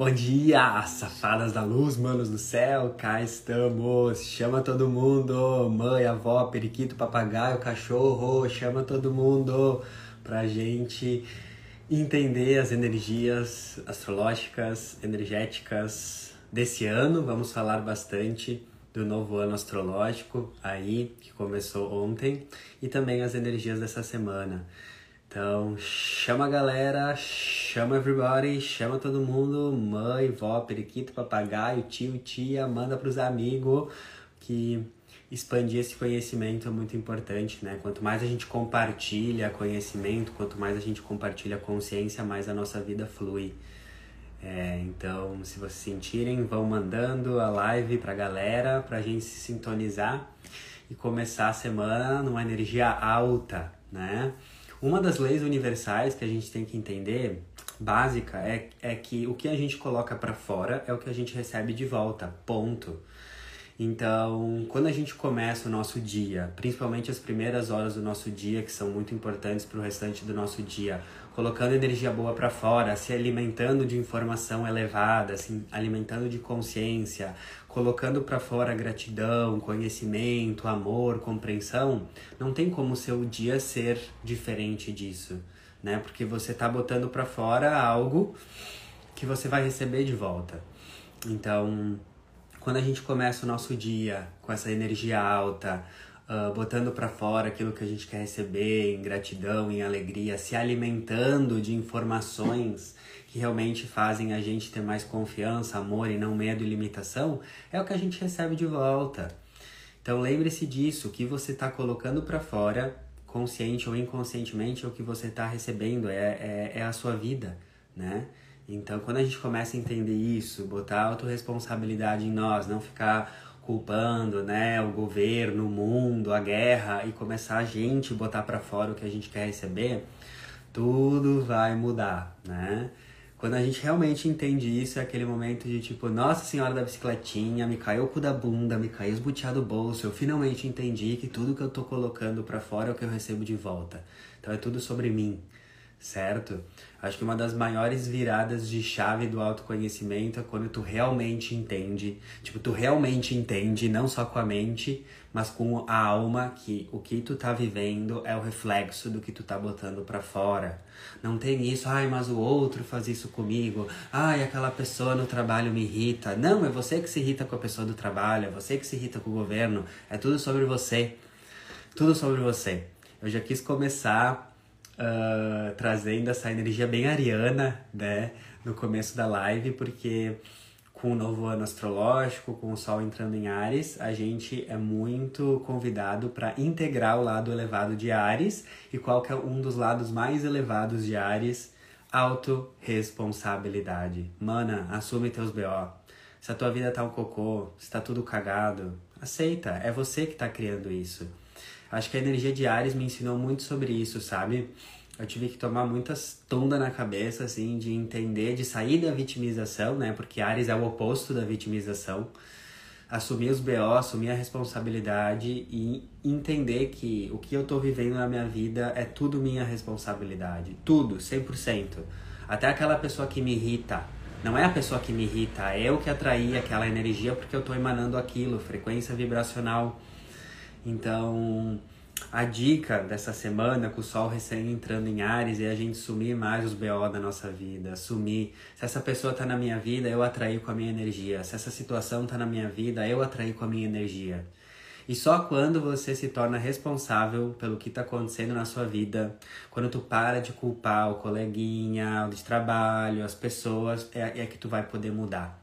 Bom dia, safadas da luz, manos do céu, cá estamos. Chama todo mundo, mãe, avó, periquito, papagaio, cachorro, chama todo mundo pra gente entender as energias astrológicas, energéticas desse ano. Vamos falar bastante do novo ano astrológico aí, que começou ontem, e também as energias dessa semana. Então, chama a galera, chama everybody, chama todo mundo, mãe, vó, periquito, papagaio, tio, tia, manda pros amigos que expandir esse conhecimento é muito importante, né? Quanto mais a gente compartilha conhecimento, quanto mais a gente compartilha consciência, mais a nossa vida flui. É, então, se vocês sentirem, vão mandando a live pra galera, pra gente se sintonizar e começar a semana numa energia alta, né? Uma das leis universais que a gente tem que entender, básica, é, é que o que a gente coloca para fora é o que a gente recebe de volta, ponto. Então, quando a gente começa o nosso dia, principalmente as primeiras horas do nosso dia, que são muito importantes para o restante do nosso dia, colocando energia boa para fora, se alimentando de informação elevada, se alimentando de consciência, colocando para fora gratidão, conhecimento, amor, compreensão, não tem como o seu dia ser diferente disso, né? Porque você tá botando para fora algo que você vai receber de volta. Então, quando a gente começa o nosso dia com essa energia alta, uh, botando para fora aquilo que a gente quer receber em gratidão, em alegria, se alimentando de informações que realmente fazem a gente ter mais confiança, amor e não medo e limitação, é o que a gente recebe de volta. Então lembre-se disso, o que você está colocando para fora, consciente ou inconscientemente, é o que você está recebendo, é, é, é a sua vida, né? Então, quando a gente começa a entender isso, botar autorresponsabilidade em nós, não ficar culpando, né, o governo, o mundo, a guerra e começar a gente botar para fora o que a gente quer receber, tudo vai mudar, né? Quando a gente realmente entende isso, é aquele momento de tipo, Nossa Senhora da Bicicletinha, me caiu o cu da bunda, me caiu esbuteado o bolso, eu finalmente entendi que tudo que eu tô colocando para fora é o que eu recebo de volta. Então é tudo sobre mim, certo? Acho que uma das maiores viradas de chave do autoconhecimento é quando tu realmente entende, tipo, tu realmente entende, não só com a mente, mas com a alma, que o que tu tá vivendo é o reflexo do que tu tá botando para fora. Não tem isso, ai, mas o outro faz isso comigo, ai, aquela pessoa no trabalho me irrita. Não, é você que se irrita com a pessoa do trabalho, é você que se irrita com o governo, é tudo sobre você. Tudo sobre você. Eu já quis começar uh, trazendo essa energia bem ariana, né, no começo da live, porque com o novo ano astrológico, com o Sol entrando em Ares, a gente é muito convidado para integrar o lado elevado de Ares. E qual que é um dos lados mais elevados de Ares? Autoresponsabilidade. Mana, assume teus BO. Se a tua vida tá um cocô, se tá tudo cagado, aceita. É você que tá criando isso. Acho que a energia de Ares me ensinou muito sobre isso, sabe? Eu tive que tomar muitas tondas na cabeça, assim, de entender, de sair da vitimização, né? Porque Ares é o oposto da vitimização. Assumir os BO, assumir a responsabilidade e entender que o que eu tô vivendo na minha vida é tudo minha responsabilidade. Tudo, 100%. Até aquela pessoa que me irrita, não é a pessoa que me irrita, é eu que atraí aquela energia porque eu tô emanando aquilo, frequência vibracional então, a dica dessa semana, com o sol recém entrando em Ares, é a gente sumir mais os BO da nossa vida, sumir. Se essa pessoa tá na minha vida, eu atraí com a minha energia. Se essa situação tá na minha vida, eu atraí com a minha energia. E só quando você se torna responsável pelo que está acontecendo na sua vida, quando tu para de culpar o coleguinha, o de trabalho, as pessoas, é, é que tu vai poder mudar.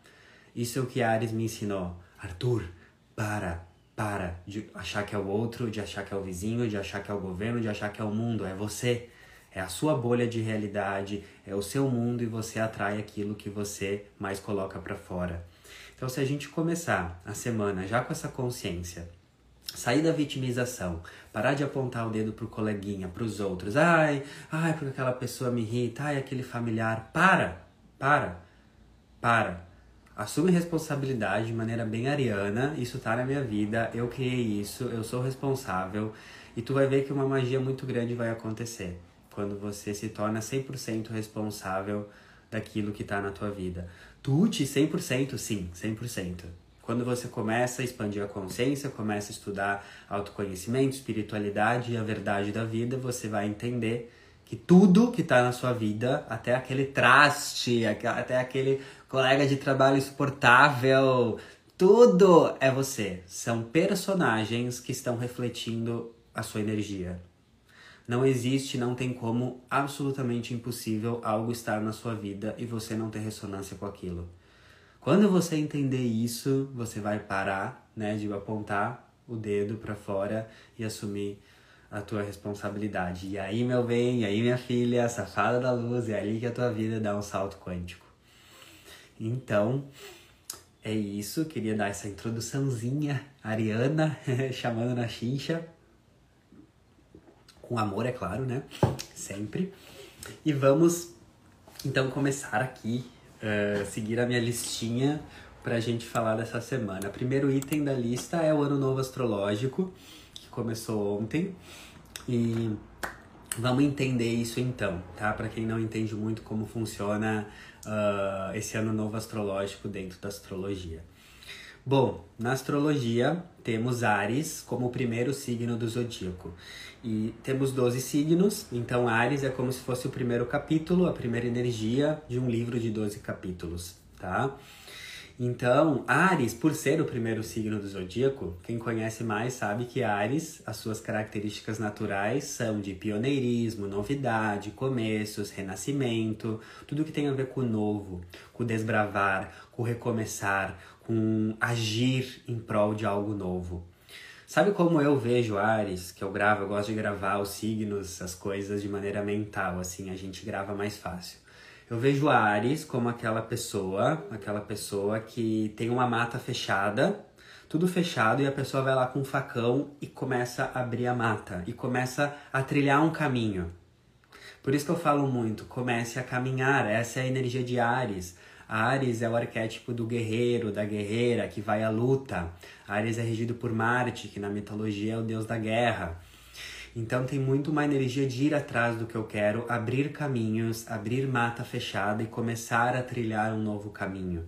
Isso é o que Ares me ensinou. Arthur, para, para de achar que é o outro, de achar que é o vizinho, de achar que é o governo, de achar que é o mundo. É você. É a sua bolha de realidade, é o seu mundo e você atrai aquilo que você mais coloca para fora. Então, se a gente começar a semana já com essa consciência, sair da vitimização, parar de apontar o dedo pro coleguinha, pros outros, ai, ai, porque aquela pessoa me irrita, ai, aquele familiar, para, para, para assume responsabilidade de maneira bem ariana, isso tá na minha vida, eu criei isso, eu sou responsável, e tu vai ver que uma magia muito grande vai acontecer quando você se torna 100% responsável daquilo que está na tua vida. Tute 100% sim, 100%. Quando você começa a expandir a consciência, começa a estudar autoconhecimento, espiritualidade e a verdade da vida, você vai entender que tudo que está na sua vida, até aquele traste, até aquele colega de trabalho insuportável, tudo é você. São personagens que estão refletindo a sua energia. Não existe, não tem como, absolutamente impossível algo estar na sua vida e você não ter ressonância com aquilo. Quando você entender isso, você vai parar, né, de apontar o dedo para fora e assumir a tua responsabilidade. E aí, meu bem, e aí, minha filha, safada da luz, é ali que a tua vida dá um salto quântico. Então, é isso, queria dar essa introduçãozinha, Ariana, chamando na chincha. Com amor, é claro, né? Sempre. E vamos então começar aqui uh, seguir a minha listinha para a gente falar dessa semana. Primeiro item da lista é o Ano Novo Astrológico, começou ontem. E vamos entender isso então, tá? Para quem não entende muito como funciona uh, esse Ano Novo Astrológico dentro da astrologia. Bom, na astrologia temos Ares como o primeiro signo do zodíaco. E temos 12 signos, então Ares é como se fosse o primeiro capítulo, a primeira energia de um livro de 12 capítulos, tá? Então, Ares, por ser o primeiro signo do zodíaco, quem conhece mais sabe que Ares, as suas características naturais são de pioneirismo, novidade, começos, renascimento, tudo que tem a ver com o novo, com o desbravar, com o recomeçar, com agir em prol de algo novo. Sabe como eu vejo Ares, que eu gravo, eu gosto de gravar os signos, as coisas de maneira mental, assim, a gente grava mais fácil. Eu vejo Ares como aquela pessoa, aquela pessoa que tem uma mata fechada, tudo fechado, e a pessoa vai lá com um facão e começa a abrir a mata, e começa a trilhar um caminho. Por isso que eu falo muito, comece a caminhar, essa é a energia de Ares. Ares é o arquétipo do guerreiro, da guerreira que vai à luta. Ares é regido por Marte, que na mitologia é o deus da guerra. Então tem muito uma energia de ir atrás do que eu quero, abrir caminhos, abrir mata fechada e começar a trilhar um novo caminho.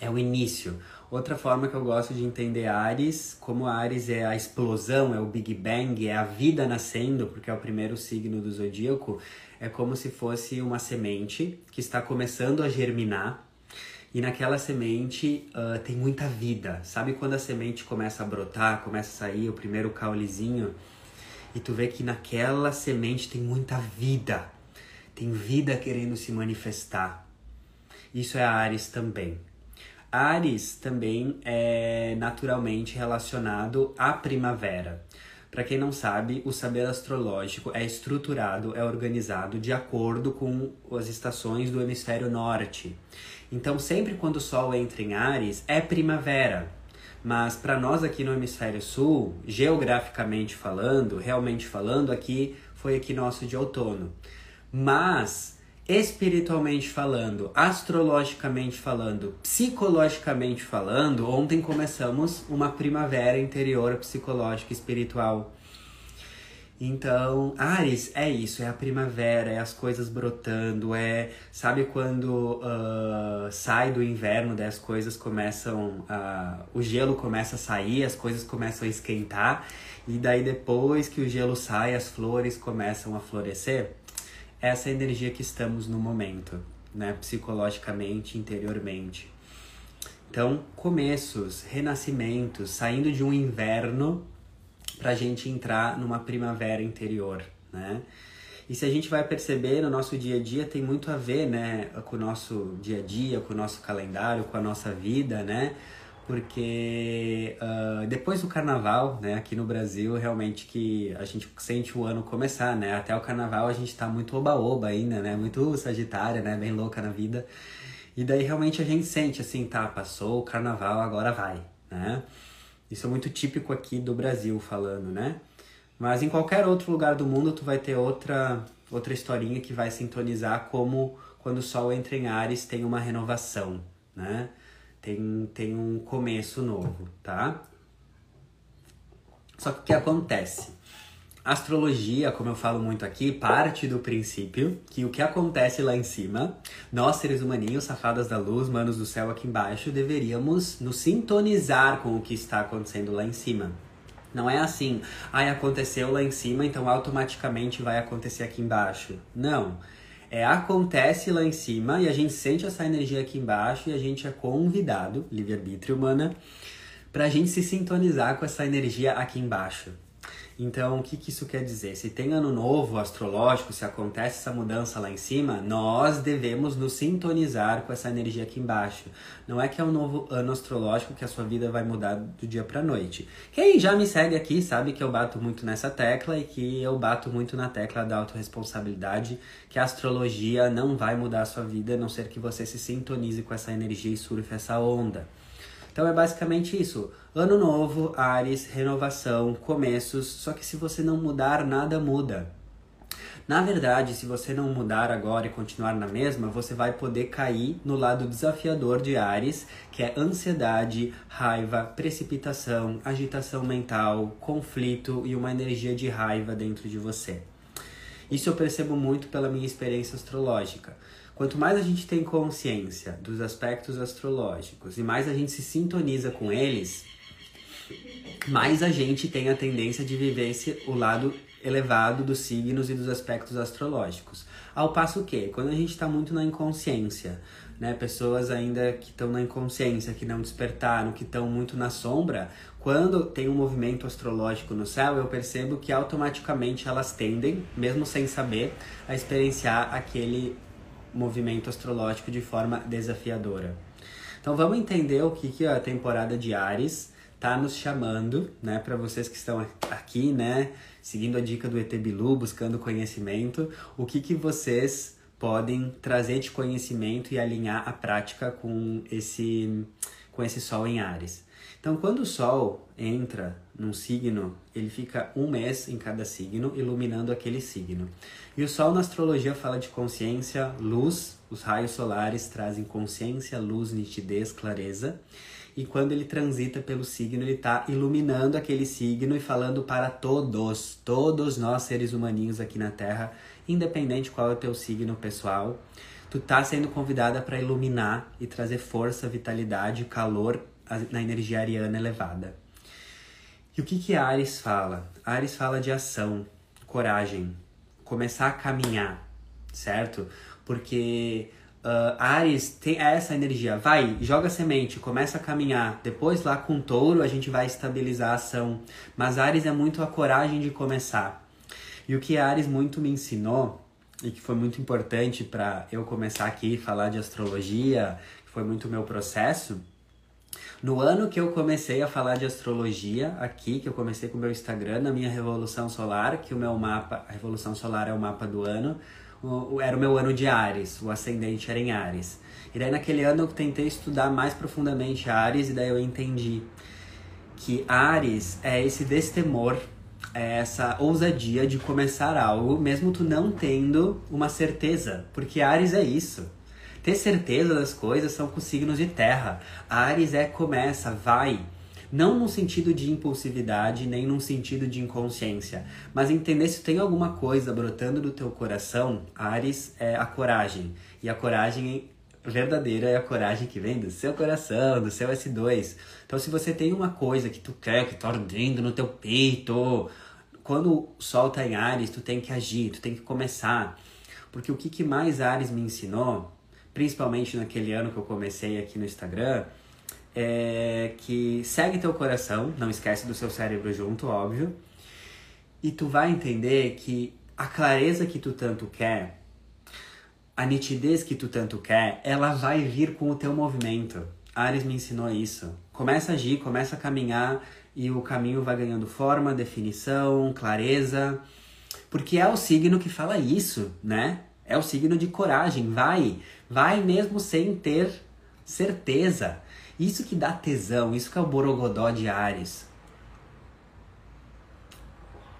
É o início. Outra forma que eu gosto de entender Ares, como Ares é a explosão, é o Big Bang, é a vida nascendo, porque é o primeiro signo do zodíaco, é como se fosse uma semente que está começando a germinar e naquela semente uh, tem muita vida. Sabe quando a semente começa a brotar, começa a sair o primeiro caulezinho e tu vê que naquela semente tem muita vida, tem vida querendo se manifestar. Isso é Ares também. Ares também é naturalmente relacionado à primavera. Para quem não sabe, o saber astrológico é estruturado, é organizado de acordo com as estações do hemisfério norte. Então, sempre quando o Sol entra em Ares, é primavera. Mas para nós aqui no hemisfério sul, geograficamente falando, realmente falando, aqui foi equinócio de outono. Mas espiritualmente falando, astrologicamente falando, psicologicamente falando, ontem começamos uma primavera interior psicológica espiritual. Então, Ares é isso, é a primavera, é as coisas brotando, é, sabe quando uh, sai do inverno, daí as coisas começam, o gelo começa a sair, as coisas começam a esquentar, e daí depois que o gelo sai, as flores começam a florescer essa energia que estamos no momento, né? Psicologicamente, interiormente. Então, começos, renascimentos, saindo de um inverno para a gente entrar numa primavera interior, né? E se a gente vai perceber no nosso dia a dia, tem muito a ver, né, com o nosso dia a dia, com o nosso calendário, com a nossa vida, né? porque uh, depois do carnaval, né, aqui no Brasil, realmente que a gente sente o ano começar, né? Até o carnaval a gente tá muito oba-oba ainda, né? Muito sagitária, né? Bem louca na vida. E daí realmente a gente sente assim, tá, passou o carnaval, agora vai, né? Isso é muito típico aqui do Brasil falando, né? Mas em qualquer outro lugar do mundo tu vai ter outra outra historinha que vai sintonizar como quando o sol entra em Ares tem uma renovação, né? tem, tem um começo novo, tá? Só que o que acontece? Astrologia, como eu falo muito aqui, parte do princípio que o que acontece lá em cima, nós seres humaninhos, safadas da luz, manos do céu aqui embaixo, deveríamos nos sintonizar com o que está acontecendo lá em cima. Não é assim, ai, aconteceu lá em cima, então automaticamente vai acontecer aqui embaixo. Não. É acontece lá em cima e a gente sente essa energia aqui embaixo e a gente é convidado, livre-arbítrio humana, para a gente se sintonizar com essa energia aqui embaixo. Então, o que, que isso quer dizer? Se tem ano novo astrológico, se acontece essa mudança lá em cima, nós devemos nos sintonizar com essa energia aqui embaixo. Não é que é um novo ano astrológico que a sua vida vai mudar do dia para noite. Quem já me segue aqui sabe que eu bato muito nessa tecla e que eu bato muito na tecla da autorresponsabilidade, que a astrologia não vai mudar a sua vida, a não ser que você se sintonize com essa energia e surfe essa onda. Então é basicamente isso. Ano novo, Ares, renovação, começos. Só que se você não mudar, nada muda. Na verdade, se você não mudar agora e continuar na mesma, você vai poder cair no lado desafiador de Ares, que é ansiedade, raiva, precipitação, agitação mental, conflito e uma energia de raiva dentro de você. Isso eu percebo muito pela minha experiência astrológica. Quanto mais a gente tem consciência dos aspectos astrológicos e mais a gente se sintoniza com eles, mais a gente tem a tendência de viver esse, o lado elevado dos signos e dos aspectos astrológicos. Ao passo que, quando a gente está muito na inconsciência, né, pessoas ainda que estão na inconsciência, que não despertaram, que estão muito na sombra, quando tem um movimento astrológico no céu, eu percebo que automaticamente elas tendem, mesmo sem saber, a experienciar aquele movimento astrológico de forma desafiadora. Então vamos entender o que, que a temporada de Ares está nos chamando, né, para vocês que estão aqui, né, seguindo a dica do ET Bilu, buscando conhecimento, o que que vocês podem trazer de conhecimento e alinhar a prática com esse com esse sol em Ares. Então, quando o sol entra num signo, ele fica um mês em cada signo, iluminando aquele signo. E o Sol na astrologia fala de consciência, luz, os raios solares trazem consciência, luz, nitidez, clareza. E quando ele transita pelo signo, ele está iluminando aquele signo e falando para todos, todos nós seres humaninhos aqui na Terra, independente qual é o teu signo pessoal, tu tá sendo convidada para iluminar e trazer força, vitalidade, calor na energia ariana elevada. E o que que Ares fala? Ares fala de ação, coragem, começar a caminhar, certo? Porque uh, Ares tem essa energia, vai, joga semente, começa a caminhar. Depois lá com touro a gente vai estabilizar a ação. Mas Ares é muito a coragem de começar. E o que Ares muito me ensinou e que foi muito importante para eu começar aqui falar de astrologia, que foi muito meu processo, no ano que eu comecei a falar de astrologia, aqui, que eu comecei com o meu Instagram, na minha Revolução Solar, que o meu mapa, a Revolução Solar é o mapa do ano, o, era o meu ano de Ares, o ascendente era em Ares. E daí naquele ano eu tentei estudar mais profundamente Ares e daí eu entendi que Ares é esse destemor, é essa ousadia de começar algo, mesmo tu não tendo uma certeza, porque Ares é isso. Ter certeza das coisas são com signos de terra. Ares é começa, vai. Não no sentido de impulsividade, nem num sentido de inconsciência, mas entender se tem alguma coisa brotando do teu coração. Ares é a coragem. E a coragem verdadeira é a coragem que vem do seu coração, do seu S2. Então, se você tem uma coisa que tu quer, que tá ardendo no teu peito, quando o sol tá em Ares, tu tem que agir, tu tem que começar. Porque o que, que mais Ares me ensinou principalmente naquele ano que eu comecei aqui no Instagram, é que segue teu coração, não esquece do seu cérebro junto, óbvio. E tu vai entender que a clareza que tu tanto quer, a nitidez que tu tanto quer, ela vai vir com o teu movimento. Ares me ensinou isso. Começa a agir, começa a caminhar e o caminho vai ganhando forma, definição, clareza, porque é o signo que fala isso, né? É o signo de coragem, vai, vai mesmo sem ter certeza. Isso que dá tesão, isso que é o borogodó de Ares.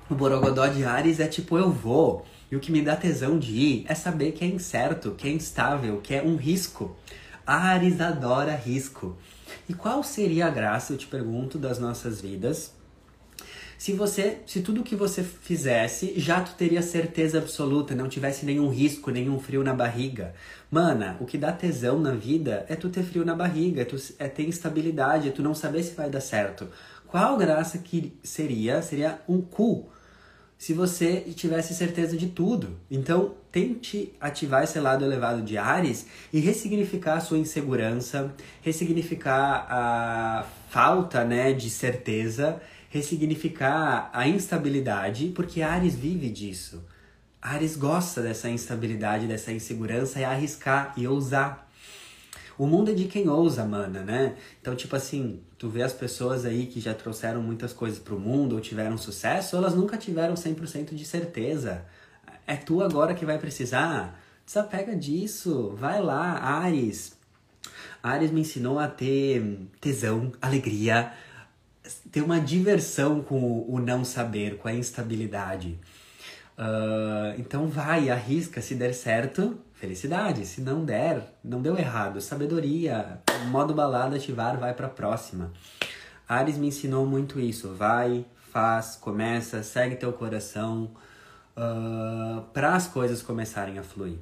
O borogodó de Ares é tipo eu vou. E o que me dá tesão de ir é saber que é incerto, que é instável, que é um risco. Ares adora risco. E qual seria a graça, eu te pergunto, das nossas vidas Se você, se tudo que você fizesse, já tu teria certeza absoluta, não tivesse nenhum risco, nenhum frio na barriga. Mana, o que dá tesão na vida é tu ter frio na barriga, é, tu, é ter instabilidade, é tu não saber se vai dar certo. Qual graça que seria? Seria um cu se você tivesse certeza de tudo. Então, tente ativar esse lado elevado de Ares e ressignificar a sua insegurança, ressignificar a falta, né, de certeza, ressignificar a instabilidade, porque Ares vive disso. Ares gosta dessa instabilidade, dessa insegurança, é arriscar e ousar. O mundo é de quem ousa, mana, né? Então, tipo assim, tu vê as pessoas aí que já trouxeram muitas coisas pro mundo ou tiveram sucesso, elas nunca tiveram 100% de certeza. É tu agora que vai precisar. Desapega disso. Vai lá, Ares. Ares me ensinou a ter tesão, alegria, ter uma diversão com o não saber, com a instabilidade. Uh, então vai, arrisca, se der certo, felicidade. Se não der, não deu errado. Sabedoria, modo balada ativar, vai pra próxima. Ares me ensinou muito isso. Vai, faz, começa, segue teu coração uh, para as coisas começarem a fluir.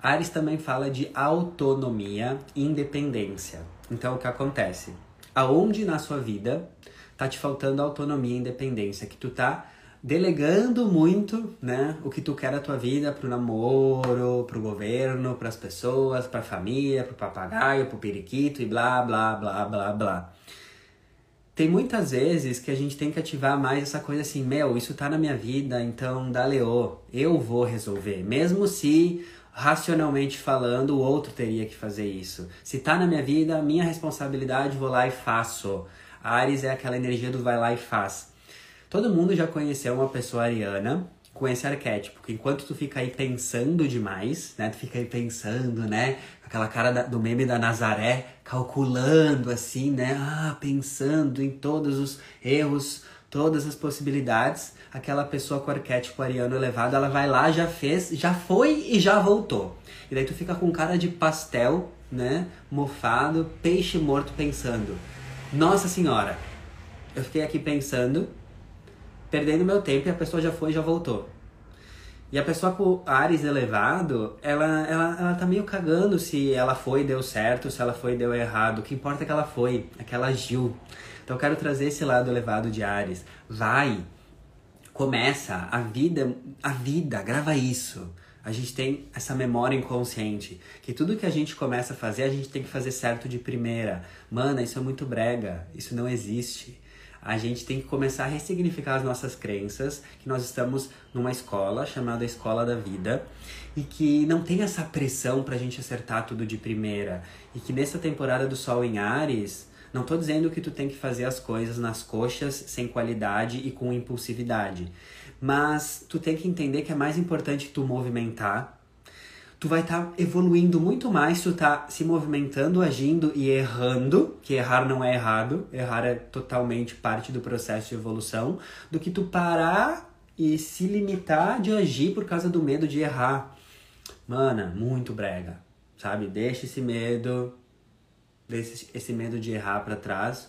Ares também fala de autonomia e independência. Então o que acontece? Aonde na sua vida tá te faltando autonomia e independência? Que tu tá delegando muito, né, o que tu quer da tua vida pro namoro, pro governo, pras pessoas, pra família, pro papagaio, pro periquito e blá, blá, blá, blá, blá. Tem muitas vezes que a gente tem que ativar mais essa coisa assim, meu, isso tá na minha vida, então dá leô, eu vou resolver, mesmo se racionalmente falando o outro teria que fazer isso. Se tá na minha vida, minha responsabilidade, vou lá e faço. Ares é aquela energia do vai lá e faz. Todo mundo já conheceu uma pessoa ariana com esse arquétipo, que enquanto tu fica aí pensando demais, né? Tu fica aí pensando, né? Aquela cara da, do meme da Nazaré, calculando assim, né? Ah, pensando em todos os erros, todas as possibilidades. Aquela pessoa com arquétipo ariano elevado, ela vai lá, já fez, já foi e já voltou. E daí tu fica com cara de pastel, né? Mofado, peixe morto pensando. Nossa senhora, eu fiquei aqui pensando perdendo meu tempo e a pessoa já foi e já voltou. E a pessoa com Ares elevado, ela, ela, ela tá meio cagando se ela foi e deu certo, se ela foi e deu errado. O que importa é que ela foi, é que ela agiu. Então eu quero trazer esse lado elevado de Ares. Vai, começa, a vida, a vida, grava isso. A gente tem essa memória inconsciente, que tudo que a gente começa a fazer, a gente tem que fazer certo de primeira. Mana, isso é muito brega, isso não existe a gente tem que começar a ressignificar as nossas crenças, que nós estamos numa escola chamada Escola da Vida e que não tem essa pressão pra gente acertar tudo de primeira. E que nessa temporada do Sol em Ares, não tô dizendo que tu tem que fazer as coisas nas coxas, sem qualidade e com impulsividade. Mas tu tem que entender que é mais importante tu movimentar tu vai estar tá evoluindo muito mais se tu tá se movimentando, agindo e errando, que errar não é errado, errar é totalmente parte do processo de evolução, do que tu parar e se limitar de agir por causa do medo de errar. Mana, muito brega, sabe? Deixa esse medo, deixa esse medo de errar para trás.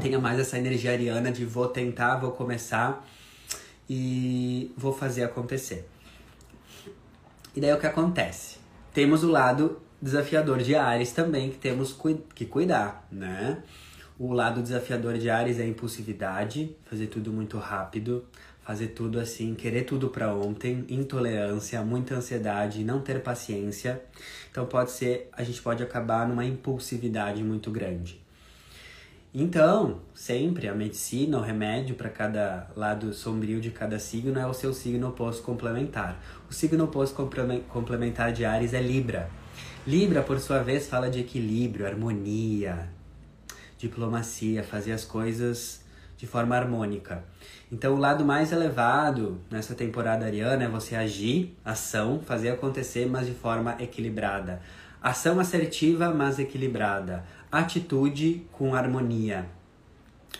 Tenha mais essa energia ariana de vou tentar, vou começar e vou fazer acontecer. E daí o que acontece? Temos o lado desafiador de Ares também que temos que cuidar, né? O lado desafiador de Ares é a impulsividade, fazer tudo muito rápido, fazer tudo assim, querer tudo para ontem, intolerância, muita ansiedade, não ter paciência. Então pode ser, a gente pode acabar numa impulsividade muito grande. Então, sempre a medicina, o remédio para cada lado sombrio de cada signo é o seu signo oposto complementar. O signo oposto complementar de Ares é Libra. Libra, por sua vez, fala de equilíbrio, harmonia, diplomacia, fazer as coisas de forma harmônica. Então, o lado mais elevado nessa temporada ariana é você agir, ação, fazer acontecer, mas de forma equilibrada. Ação assertiva, mas equilibrada atitude com harmonia.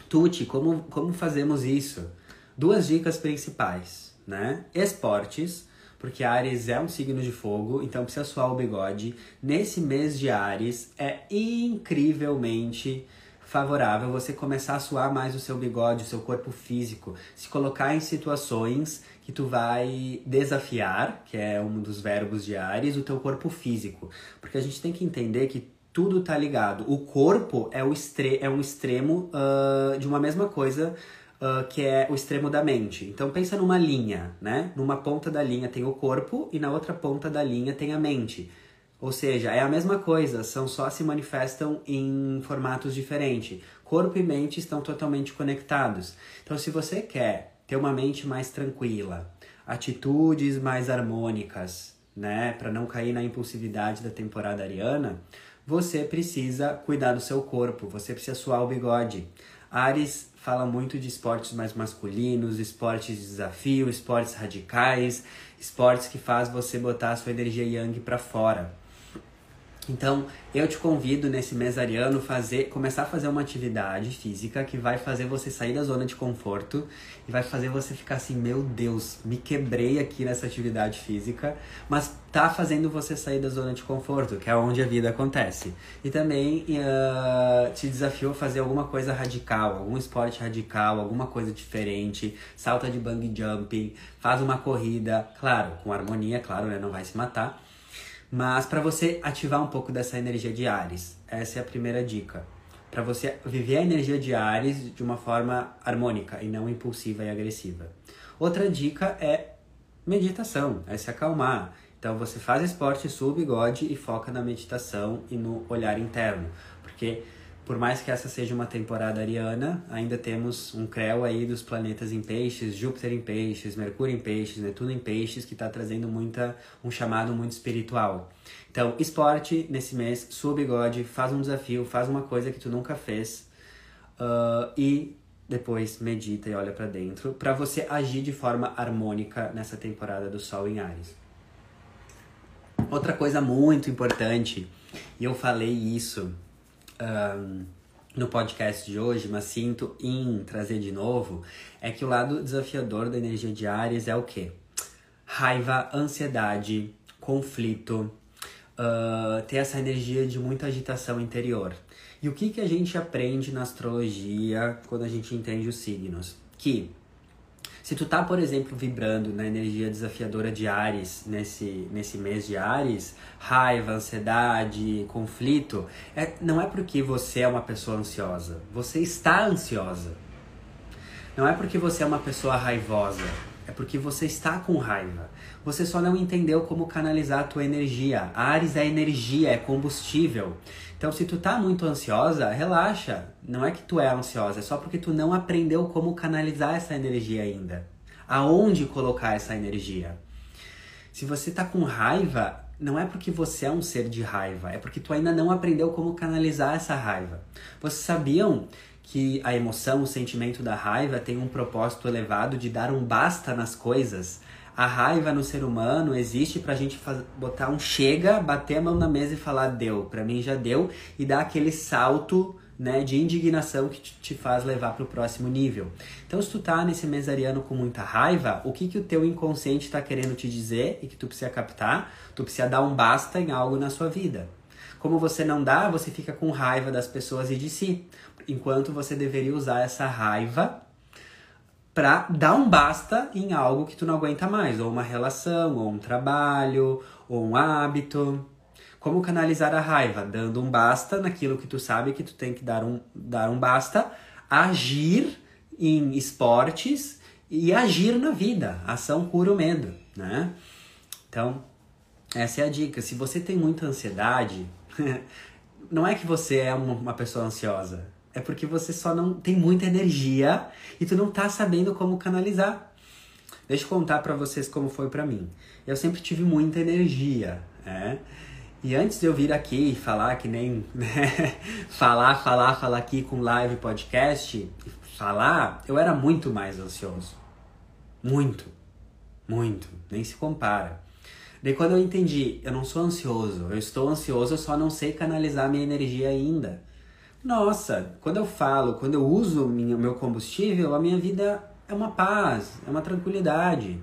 Tuti, como, como fazemos isso? Duas dicas principais, né? Esportes, porque Ares é um signo de fogo, então precisa suar o bigode. Nesse mês de Ares é incrivelmente favorável você começar a suar mais o seu bigode, o seu corpo físico, se colocar em situações que tu vai desafiar, que é um dos verbos de Ares, o teu corpo físico. Porque a gente tem que entender que tudo tá ligado. O corpo é, o é um extremo uh, de uma mesma coisa uh, que é o extremo da mente. Então pensa numa linha, né? Numa ponta da linha tem o corpo e na outra ponta da linha tem a mente. Ou seja, é a mesma coisa, são só se manifestam em formatos diferentes. Corpo e mente estão totalmente conectados. Então, se você quer ter uma mente mais tranquila, atitudes mais harmônicas, né, para não cair na impulsividade da temporada ariana, você precisa cuidar do seu corpo, você precisa suar o bigode. Ares fala muito de esportes mais masculinos, esportes de desafio, esportes radicais, esportes que faz você botar a sua energia yang para fora. Então, eu te convido nesse mês ariano fazer, começar a fazer uma atividade física que vai fazer você sair da zona de conforto e vai fazer você ficar assim, meu Deus, me quebrei aqui nessa atividade física, mas tá fazendo você sair da zona de conforto, que é onde a vida acontece. E também uh, te desafio a fazer alguma coisa radical, algum esporte radical, alguma coisa diferente, salta de bungee jumping, faz uma corrida, claro, com harmonia, claro, né, não vai se matar mas para você ativar um pouco dessa energia de Ares, essa é a primeira dica. Para você viver a energia de Ares de uma forma harmônica e não impulsiva e agressiva. Outra dica é meditação, é se acalmar. Então você faz esporte, sua bigode e foca na meditação e no olhar interno, porque por mais que essa seja uma temporada ariana, ainda temos um creu aí dos planetas em peixes, Júpiter em peixes, Mercúrio em peixes, Netuno em peixes, que está trazendo muita, um chamado muito espiritual. Então, esporte nesse mês, sua bigode, faz um desafio, faz uma coisa que tu nunca fez uh, e depois medita e olha para dentro, para você agir de forma harmônica nessa temporada do Sol em Ares. Outra coisa muito importante, e eu falei isso um, no podcast de hoje, mas sinto em trazer de novo, é que o lado desafiador da energia de Ares é o quê? Raiva, ansiedade, conflito, uh, ter essa energia de muita agitação interior. E o que, que a gente aprende na astrologia quando a gente entende os signos? Que se tu tá, por exemplo, vibrando na energia desafiadora de Ares nesse, nesse mês de Ares, raiva, ansiedade, conflito, é, não é porque você é uma pessoa ansiosa. Você está ansiosa. Não é porque você é uma pessoa raivosa. É porque você está com raiva. Você só não entendeu como canalizar a tua energia. Ares é energia, é combustível. Então, se tu tá muito ansiosa, relaxa. Não é que tu é ansiosa, é só porque tu não aprendeu como canalizar essa energia ainda. Aonde colocar essa energia? Se você tá com raiva, não é porque você é um ser de raiva, é porque tu ainda não aprendeu como canalizar essa raiva. Vocês sabiam que a emoção, o sentimento da raiva tem um propósito elevado de dar um basta nas coisas? A raiva no ser humano existe pra gente botar um chega, bater a mão na mesa e falar deu, pra mim já deu, e dar aquele salto né, de indignação que te faz levar para o próximo nível. Então, se tu tá nesse mesariano com muita raiva, o que que o teu inconsciente está querendo te dizer e que tu precisa captar? Tu precisa dar um basta em algo na sua vida. Como você não dá, você fica com raiva das pessoas e de si, enquanto você deveria usar essa raiva para dar um basta em algo que tu não aguenta mais, ou uma relação, ou um trabalho, ou um hábito. Como canalizar a raiva? Dando um basta naquilo que tu sabe que tu tem que dar um, dar um basta, agir em esportes e agir na vida. Ação cura o medo, né? Então, essa é a dica. Se você tem muita ansiedade, não é que você é uma pessoa ansiosa é porque você só não tem muita energia e tu não tá sabendo como canalizar. Deixa eu contar para vocês como foi para mim. Eu sempre tive muita energia, né? E antes de eu vir aqui e falar que nem né? falar, falar, falar aqui com live podcast, falar, eu era muito mais ansioso. Muito. Muito, nem se compara. Daí quando eu entendi, eu não sou ansioso, eu estou ansioso, eu só não sei canalizar minha energia ainda. Nossa, quando eu falo, quando eu uso o meu combustível, a minha vida é uma paz, é uma tranquilidade.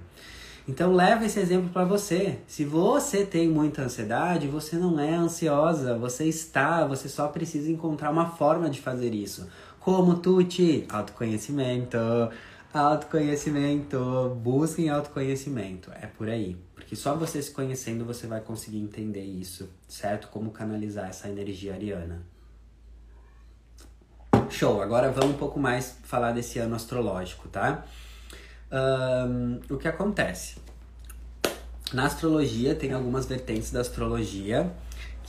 Então leva esse exemplo para você. Se você tem muita ansiedade, você não é ansiosa, você está, você só precisa encontrar uma forma de fazer isso. Como Tuti? Autoconhecimento. Autoconhecimento. Busquem autoconhecimento. É por aí. Porque só você se conhecendo você vai conseguir entender isso, certo? Como canalizar essa energia ariana. Show, agora vamos um pouco mais falar desse ano astrológico, tá? Um, o que acontece? Na astrologia, tem algumas vertentes da astrologia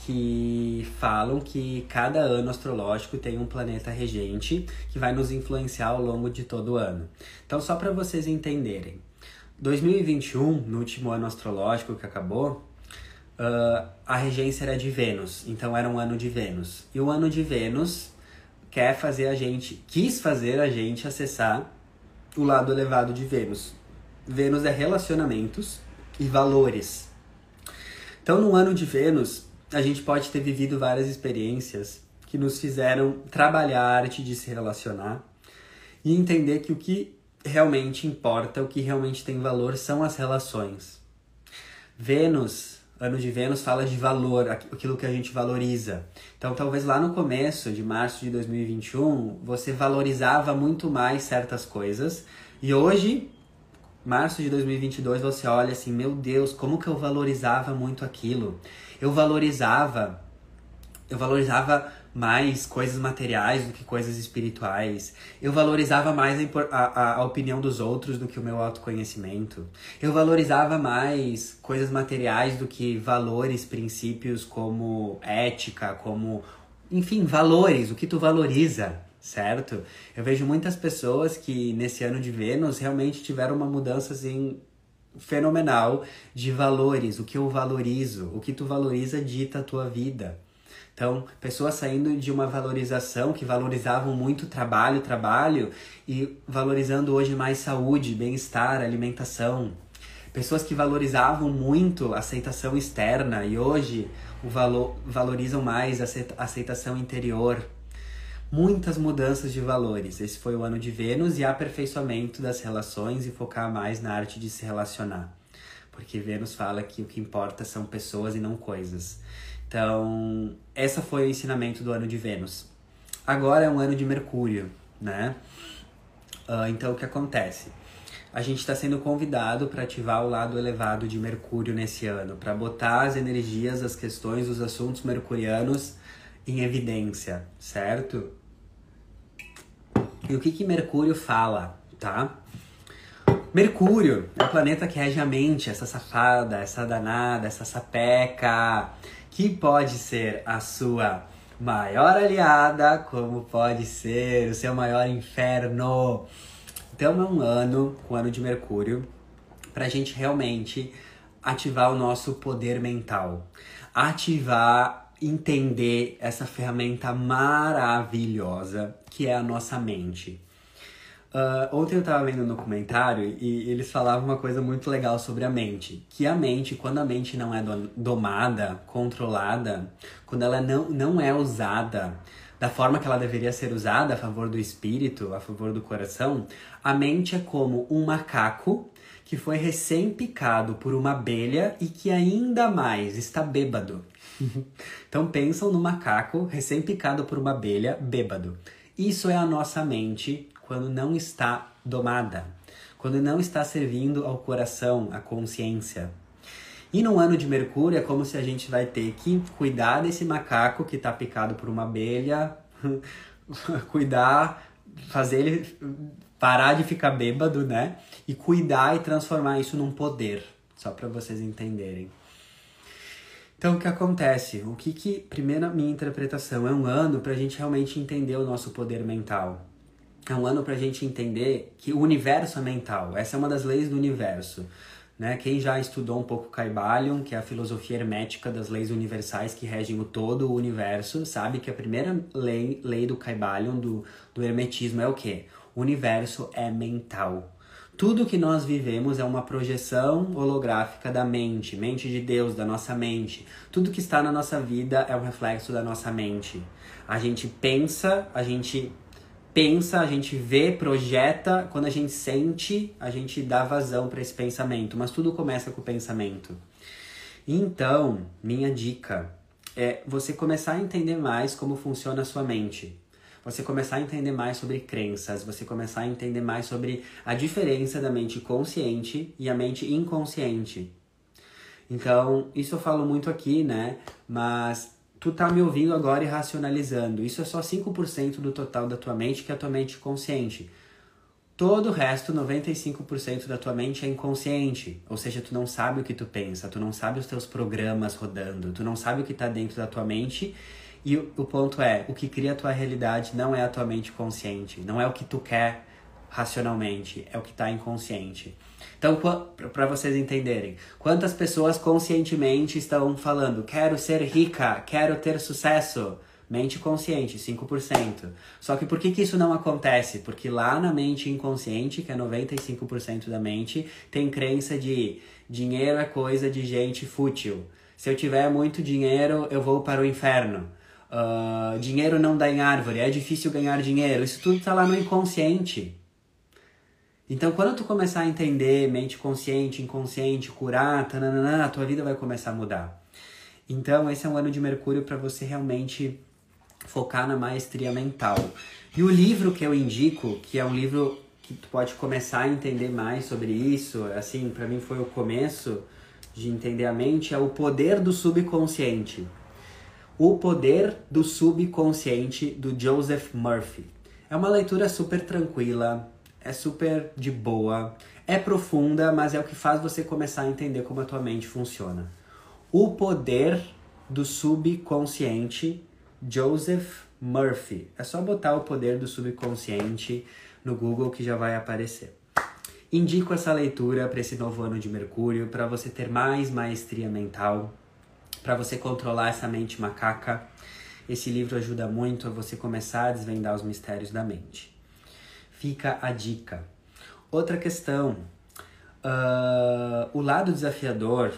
que falam que cada ano astrológico tem um planeta regente que vai nos influenciar ao longo de todo o ano. Então, só para vocês entenderem, 2021, no último ano astrológico que acabou, uh, a regência era de Vênus, então era um ano de Vênus. E o ano de Vênus quer fazer a gente, quis fazer a gente acessar o lado elevado de Vênus. Vênus é relacionamentos e valores. Então, no ano de Vênus, a gente pode ter vivido várias experiências que nos fizeram trabalhar a arte de se relacionar e entender que o que realmente importa, o que realmente tem valor são as relações. Vênus ano de Vênus fala de valor, aquilo que a gente valoriza. Então, talvez lá no começo de março de 2021, você valorizava muito mais certas coisas, e hoje, março de 2022, você olha assim: meu Deus, como que eu valorizava muito aquilo? Eu valorizava, eu valorizava mais coisas materiais do que coisas espirituais. Eu valorizava mais a, a, a, opinião dos outros do que o meu autoconhecimento. Eu valorizava mais coisas materiais do que valores, princípios como ética, como. Enfim, valores, o que tu valoriza, certo? Eu vejo muitas pessoas que nesse ano de Vênus realmente tiveram uma mudança assim fenomenal de valores, o que eu valorizo, o que tu valoriza dita a tua vida. Então, pessoas saindo de uma valorização que valorizavam muito trabalho, trabalho e valorizando hoje mais saúde, bem-estar, alimentação. Pessoas que valorizavam muito aceitação externa e hoje o valor, valorizam mais aceitação interior. Muitas mudanças de valores. Esse foi o ano de Vênus e aperfeiçoamento das relações e focar mais na arte de se relacionar. Porque Vênus fala que o que importa são pessoas e não coisas. Então, essa foi o ensinamento do ano de Vênus. Agora é um ano de Mercúrio, né? Uh, então, o que acontece? A gente está sendo convidado para ativar o lado elevado de Mercúrio nesse ano, para botar as energias, as questões, os assuntos mercurianos em evidência, certo? E o que que Mercúrio fala, tá? Mercúrio é o planeta que rege a mente, essa safada, essa danada, essa sapeca, que pode ser a sua maior aliada, como pode ser o seu maior inferno. Então é um ano, um ano de Mercúrio, para a gente realmente ativar o nosso poder mental, ativar, entender essa ferramenta maravilhosa que é a nossa mente. Uh, ontem eu estava vendo um documentário e eles falavam uma coisa muito legal sobre a mente. Que a mente, quando a mente não é domada, controlada, quando ela não, não é usada da forma que ela deveria ser usada a favor do espírito, a favor do coração, a mente é como um macaco que foi recém-picado por uma abelha e que ainda mais está bêbado. então pensam no macaco recém-picado por uma abelha, bêbado. Isso é a nossa mente quando não está domada, quando não está servindo ao coração, à consciência. E no ano de Mercúrio é como se a gente vai ter que cuidar desse macaco que está picado por uma abelha, cuidar, fazer ele parar de ficar bêbado, né? E cuidar e transformar isso num poder, só para vocês entenderem. Então, o que acontece? O que que, primeira minha interpretação, é um ano para a gente realmente entender o nosso poder mental é um ano para a gente entender que o universo é mental. Essa é uma das leis do universo. Né? Quem já estudou um pouco Kybalion, que é a filosofia hermética das leis universais que regem o todo o universo, sabe que a primeira lei, lei do Kybalion, do, do hermetismo, é o quê? O universo é mental. Tudo que nós vivemos é uma projeção holográfica da mente, mente de Deus, da nossa mente. Tudo que está na nossa vida é um reflexo da nossa mente. A gente pensa, a gente pensa, a gente vê, projeta, quando a gente sente, a gente dá vazão para esse pensamento, mas tudo começa com o pensamento. Então, minha dica é você começar a entender mais como funciona a sua mente. Você começar a entender mais sobre crenças, você começar a entender mais sobre a diferença da mente consciente e a mente inconsciente. Então, isso eu falo muito aqui, né? Mas tu tá me ouvindo agora e racionalizando. Isso é só 5% do total da tua mente, que é a tua mente consciente. Todo o resto, 95% da tua mente é inconsciente. Ou seja, tu não sabe o que tu pensa, tu não sabe os teus programas rodando, tu não sabe o que tá dentro da tua mente. E o, o ponto é, o que cria a tua realidade não é a tua mente consciente, não é o que tu quer racionalmente, é o que está inconsciente. Então, para vocês entenderem, quantas pessoas conscientemente estão falando, quero ser rica, quero ter sucesso? Mente consciente, 5%. Só que por que, que isso não acontece? Porque lá na mente inconsciente, que é 95% da mente, tem crença de dinheiro é coisa de gente fútil. Se eu tiver muito dinheiro, eu vou para o inferno. Uh, dinheiro não dá em árvore, é difícil ganhar dinheiro. Isso tudo está lá no inconsciente. Então, quando tu começar a entender mente consciente, inconsciente, curar, tananana, a tua vida vai começar a mudar. Então, esse é um ano de Mercúrio para você realmente focar na maestria mental. E o livro que eu indico, que é um livro que tu pode começar a entender mais sobre isso, assim, para mim foi o começo de entender a mente, é O Poder do Subconsciente. O Poder do Subconsciente, do Joseph Murphy. É uma leitura super tranquila, é super de boa, é profunda, mas é o que faz você começar a entender como a tua mente funciona. O poder do subconsciente, Joseph Murphy. É só botar o poder do subconsciente no Google que já vai aparecer. Indico essa leitura para esse novo ano de Mercúrio, para você ter mais maestria mental, para você controlar essa mente macaca. Esse livro ajuda muito a você começar a desvendar os mistérios da mente fica a dica. Outra questão, uh, o lado desafiador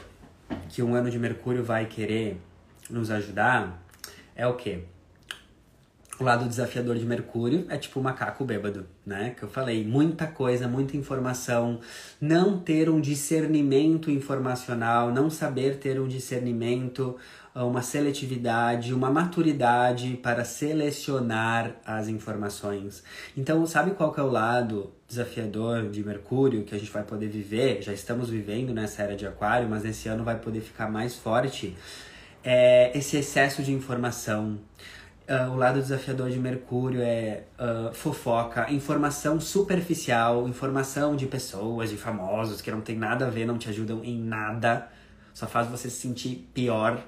que um ano de Mercúrio vai querer nos ajudar é o quê? O lado desafiador de Mercúrio é tipo o macaco bêbado, né? Que eu falei, muita coisa, muita informação, não ter um discernimento informacional, não saber ter um discernimento uma seletividade, uma maturidade para selecionar as informações. Então, sabe qual que é o lado desafiador de Mercúrio que a gente vai poder viver? Já estamos vivendo nessa era de Aquário, mas esse ano vai poder ficar mais forte. É esse excesso de informação. Uh, o lado desafiador de Mercúrio é uh, fofoca, informação superficial, informação de pessoas, de famosos que não tem nada a ver, não te ajudam em nada, só faz você se sentir pior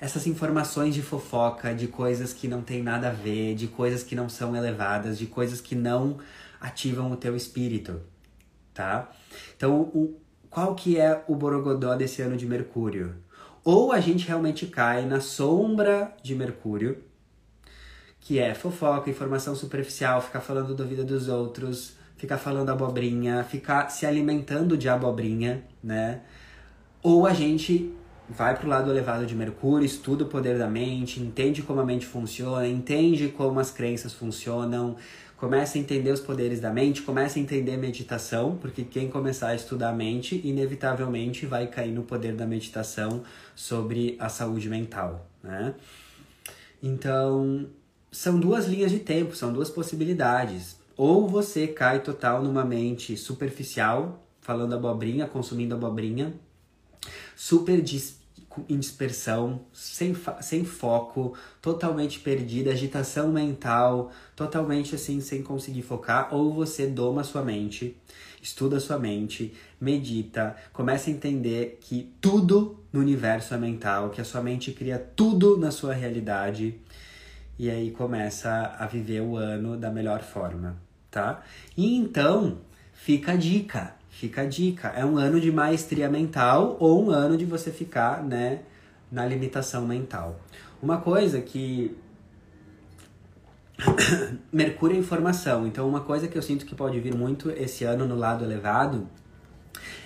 essas informações de fofoca, de coisas que não tem nada a ver, de coisas que não são elevadas, de coisas que não ativam o teu espírito, tá? Então, o, qual que é o borogodó desse ano de Mercúrio? Ou a gente realmente cai na sombra de Mercúrio, que é fofoca, informação superficial, ficar falando da vida dos outros, ficar falando abobrinha, ficar se alimentando de abobrinha, né? Ou a gente vai para o lado elevado de Mercúrio, estuda o poder da mente, entende como a mente funciona, entende como as crenças funcionam, começa a entender os poderes da mente, começa a entender meditação, porque quem começar a estudar a mente, inevitavelmente vai cair no poder da meditação sobre a saúde mental, né? Então, são duas linhas de tempo, são duas possibilidades. Ou você cai total numa mente superficial, falando abobrinha, consumindo abobrinha, super dis, em dispersão, sem, sem foco, totalmente perdida, agitação mental, totalmente assim, sem conseguir focar, ou você doma sua mente, estuda sua mente, medita, começa a entender que tudo no universo é mental, que a sua mente cria tudo na sua realidade, e aí começa a viver o ano da melhor forma, tá? E então, fica a dica Fica a dica. É um ano de maestria mental ou um ano de você ficar, né, na limitação mental. Uma coisa que Mercúrio é informação. Então, uma coisa que eu sinto que pode vir muito esse ano no lado elevado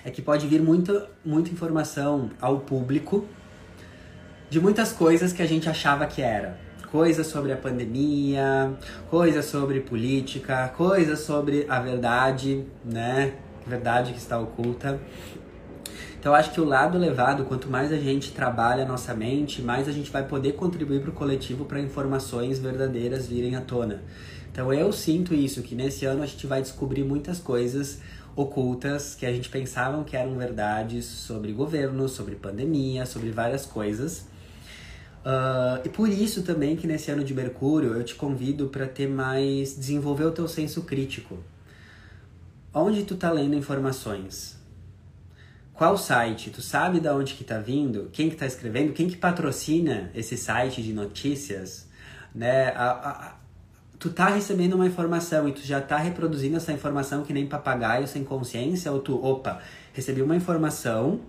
é que pode vir muita, muita informação ao público de muitas coisas que a gente achava que era. coisas sobre a pandemia, coisas sobre política, coisas sobre a verdade, né? Verdade que está oculta. Então, acho que o lado levado, quanto mais a gente trabalha a nossa mente, mais a gente vai poder contribuir para o coletivo para informações verdadeiras virem à tona. Então, eu sinto isso, que nesse ano a gente vai descobrir muitas coisas ocultas que a gente pensava que eram verdades sobre governo, sobre pandemia, sobre várias coisas. Uh, e por isso também que nesse ano de Mercúrio eu te convido para ter mais desenvolver o teu senso crítico. Onde tu tá lendo informações? Qual site? Tu sabe de onde que tá vindo? Quem que tá escrevendo? Quem que patrocina esse site de notícias? Né? A, a, tu tá recebendo uma informação e tu já tá reproduzindo essa informação que nem papagaio sem consciência? Ou tu, opa, recebi uma informação,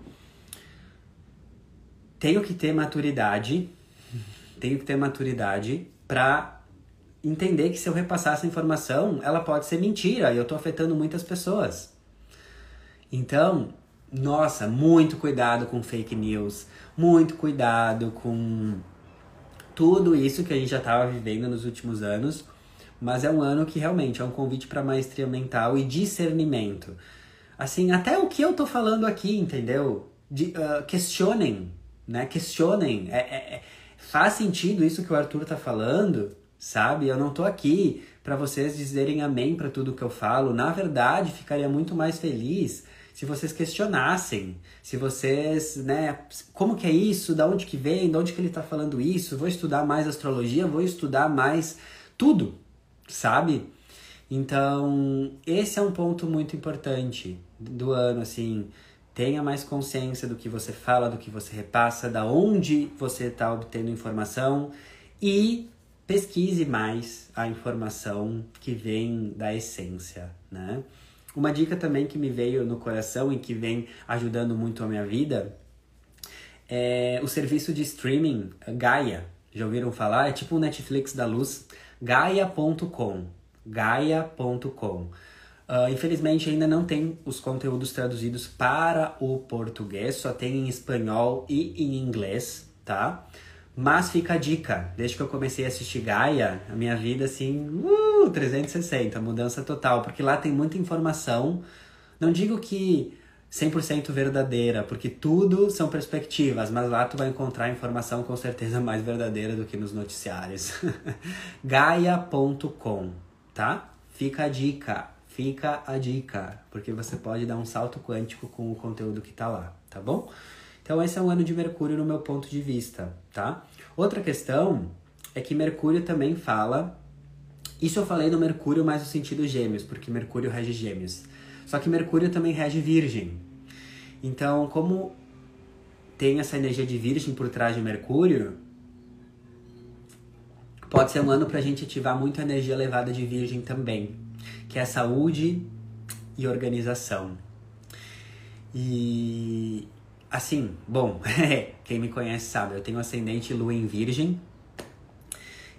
tenho que ter maturidade, tenho que ter maturidade para entender que se eu repassar essa informação, ela pode ser mentira e eu tô afetando muitas pessoas. Então, nossa, muito cuidado com fake news, muito cuidado com tudo isso que a gente já estava vivendo nos últimos anos, mas é um ano que realmente é um convite para maestria mental e discernimento. Assim, até o que eu tô falando aqui, entendeu? De, uh, questionem, né? Questionem. É, é, é, faz sentido isso que o Arthur tá falando, sabe? Eu não tô aqui para vocês dizerem amém para tudo que eu falo. Na verdade, ficaria muito mais feliz se vocês questionassem, se vocês, né, como que é isso, da onde que vem, de onde que ele está falando isso, vou estudar mais astrologia, vou estudar mais tudo, sabe? Então, esse é um ponto muito importante do ano, assim, tenha mais consciência do que você fala, do que você repassa, da onde você está obtendo informação e pesquise mais a informação que vem da essência, né? Uma dica também que me veio no coração e que vem ajudando muito a minha vida é o serviço de streaming Gaia. Já ouviram falar? É tipo o Netflix da luz. Gaia.com. Gaia.com. Uh, infelizmente ainda não tem os conteúdos traduzidos para o português, só tem em espanhol e em inglês, tá? Mas fica a dica, desde que eu comecei a assistir Gaia, a minha vida assim, uh, 360, mudança total, porque lá tem muita informação. Não digo que 100% verdadeira, porque tudo são perspectivas, mas lá tu vai encontrar informação com certeza mais verdadeira do que nos noticiários. Gaia.com, tá? Fica a dica, fica a dica, porque você pode dar um salto quântico com o conteúdo que tá lá, tá bom? Então esse é um ano de Mercúrio no meu ponto de vista, tá? Outra questão é que Mercúrio também fala. Isso eu falei no Mercúrio mais no sentido gêmeos, porque Mercúrio rege gêmeos. Só que Mercúrio também rege Virgem. Então, como tem essa energia de Virgem por trás de Mercúrio, pode ser um ano pra gente ativar muito a energia elevada de Virgem também, que é saúde e organização. E Assim, bom, quem me conhece sabe, eu tenho ascendente lua em virgem.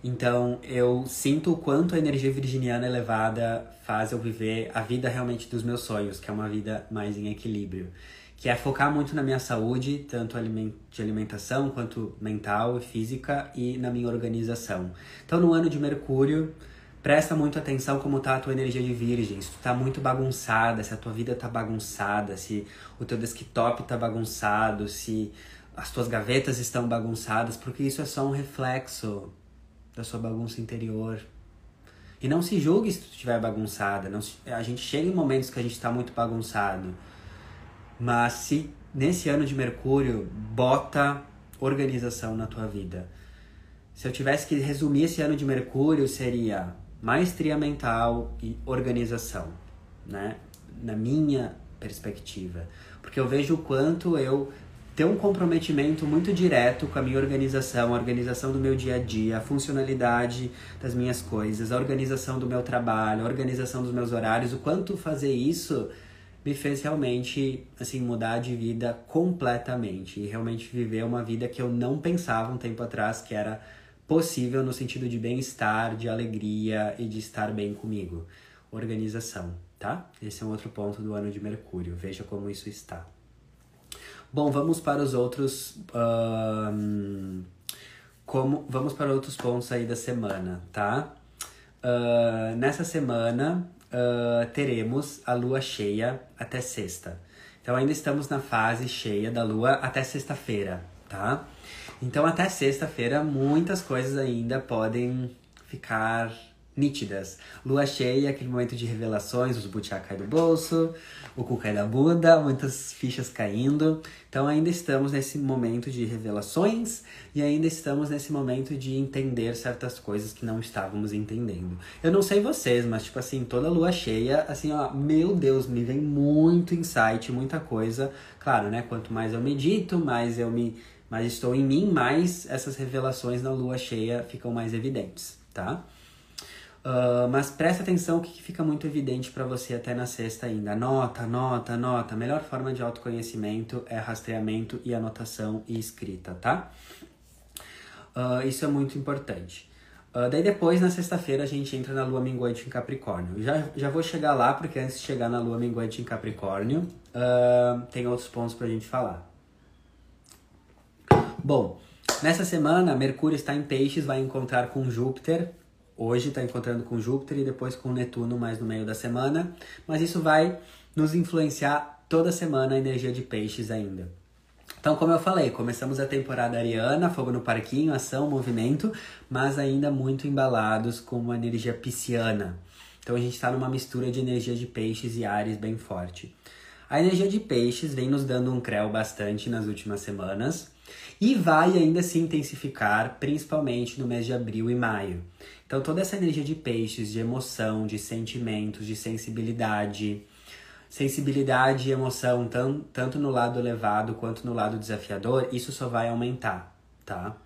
Então eu sinto o quanto a energia virginiana elevada faz eu viver a vida realmente dos meus sonhos, que é uma vida mais em equilíbrio. Que é focar muito na minha saúde, tanto de alimentação quanto mental e física, e na minha organização. Então no ano de Mercúrio, Presta muito atenção como tá a tua energia de virgem, se tu tá muito bagunçada, se a tua vida tá bagunçada, se o teu desktop tá bagunçado, se as tuas gavetas estão bagunçadas, porque isso é só um reflexo da sua bagunça interior. E não se julgue se tu estiver bagunçada. Não se... a gente chega em momentos que a gente está muito bagunçado. Mas se nesse ano de Mercúrio, bota organização na tua vida. Se eu tivesse que resumir esse ano de Mercúrio, seria maestria mental e organização, né? Na minha perspectiva. Porque eu vejo o quanto eu tenho um comprometimento muito direto com a minha organização, a organização do meu dia a dia, a funcionalidade das minhas coisas, a organização do meu trabalho, a organização dos meus horários, o quanto fazer isso me fez realmente assim mudar de vida completamente e realmente viver uma vida que eu não pensava um tempo atrás que era possível no sentido de bem-estar, de alegria e de estar bem comigo. Organização, tá? Esse é um outro ponto do ano de Mercúrio. Veja como isso está. Bom, vamos para os outros como vamos para outros pontos aí da semana, tá? Uh, nessa semana uh, teremos a lua cheia até sexta. Então ainda estamos na fase cheia da lua até sexta-feira, tá? Então até sexta-feira muitas coisas ainda podem ficar nítidas. Lua cheia, aquele momento de revelações, os butiá cai do bolso, o cu cai da bunda, muitas fichas caindo. Então ainda estamos nesse momento de revelações e ainda estamos nesse momento de entender certas coisas que não estávamos entendendo. Eu não sei vocês, mas tipo assim, toda lua cheia, assim, ó, meu Deus, me vem muito insight, muita coisa. Claro, né? Quanto mais eu medito, mais eu me mais estou em mim, mais essas revelações na lua cheia ficam mais evidentes, tá? Uh, mas presta atenção que fica muito evidente para você até na sexta ainda. Anota, anota, anota. A melhor forma de autoconhecimento é rastreamento e anotação e escrita, tá? Uh, isso é muito importante. Uh, daí depois, na sexta-feira, a gente entra na lua minguante em Capricórnio. Já, já vou chegar lá, porque antes de chegar na lua minguante em Capricórnio, tem outros pontos pra gente falar. Bom, nessa semana, Mercúrio está em Peixes, vai encontrar com Júpiter Hoje está encontrando com Júpiter e depois com Netuno mais no meio da semana, mas isso vai nos influenciar toda semana a energia de peixes ainda. Então, como eu falei, começamos a temporada ariana, fogo no parquinho, ação, movimento, mas ainda muito embalados com uma energia pisciana. Então a gente está numa mistura de energia de peixes e ares bem forte. A energia de peixes vem nos dando um creu bastante nas últimas semanas e vai ainda se intensificar, principalmente no mês de abril e maio. Então, toda essa energia de peixes, de emoção, de sentimentos, de sensibilidade, sensibilidade e emoção, tanto, tanto no lado elevado quanto no lado desafiador, isso só vai aumentar, tá?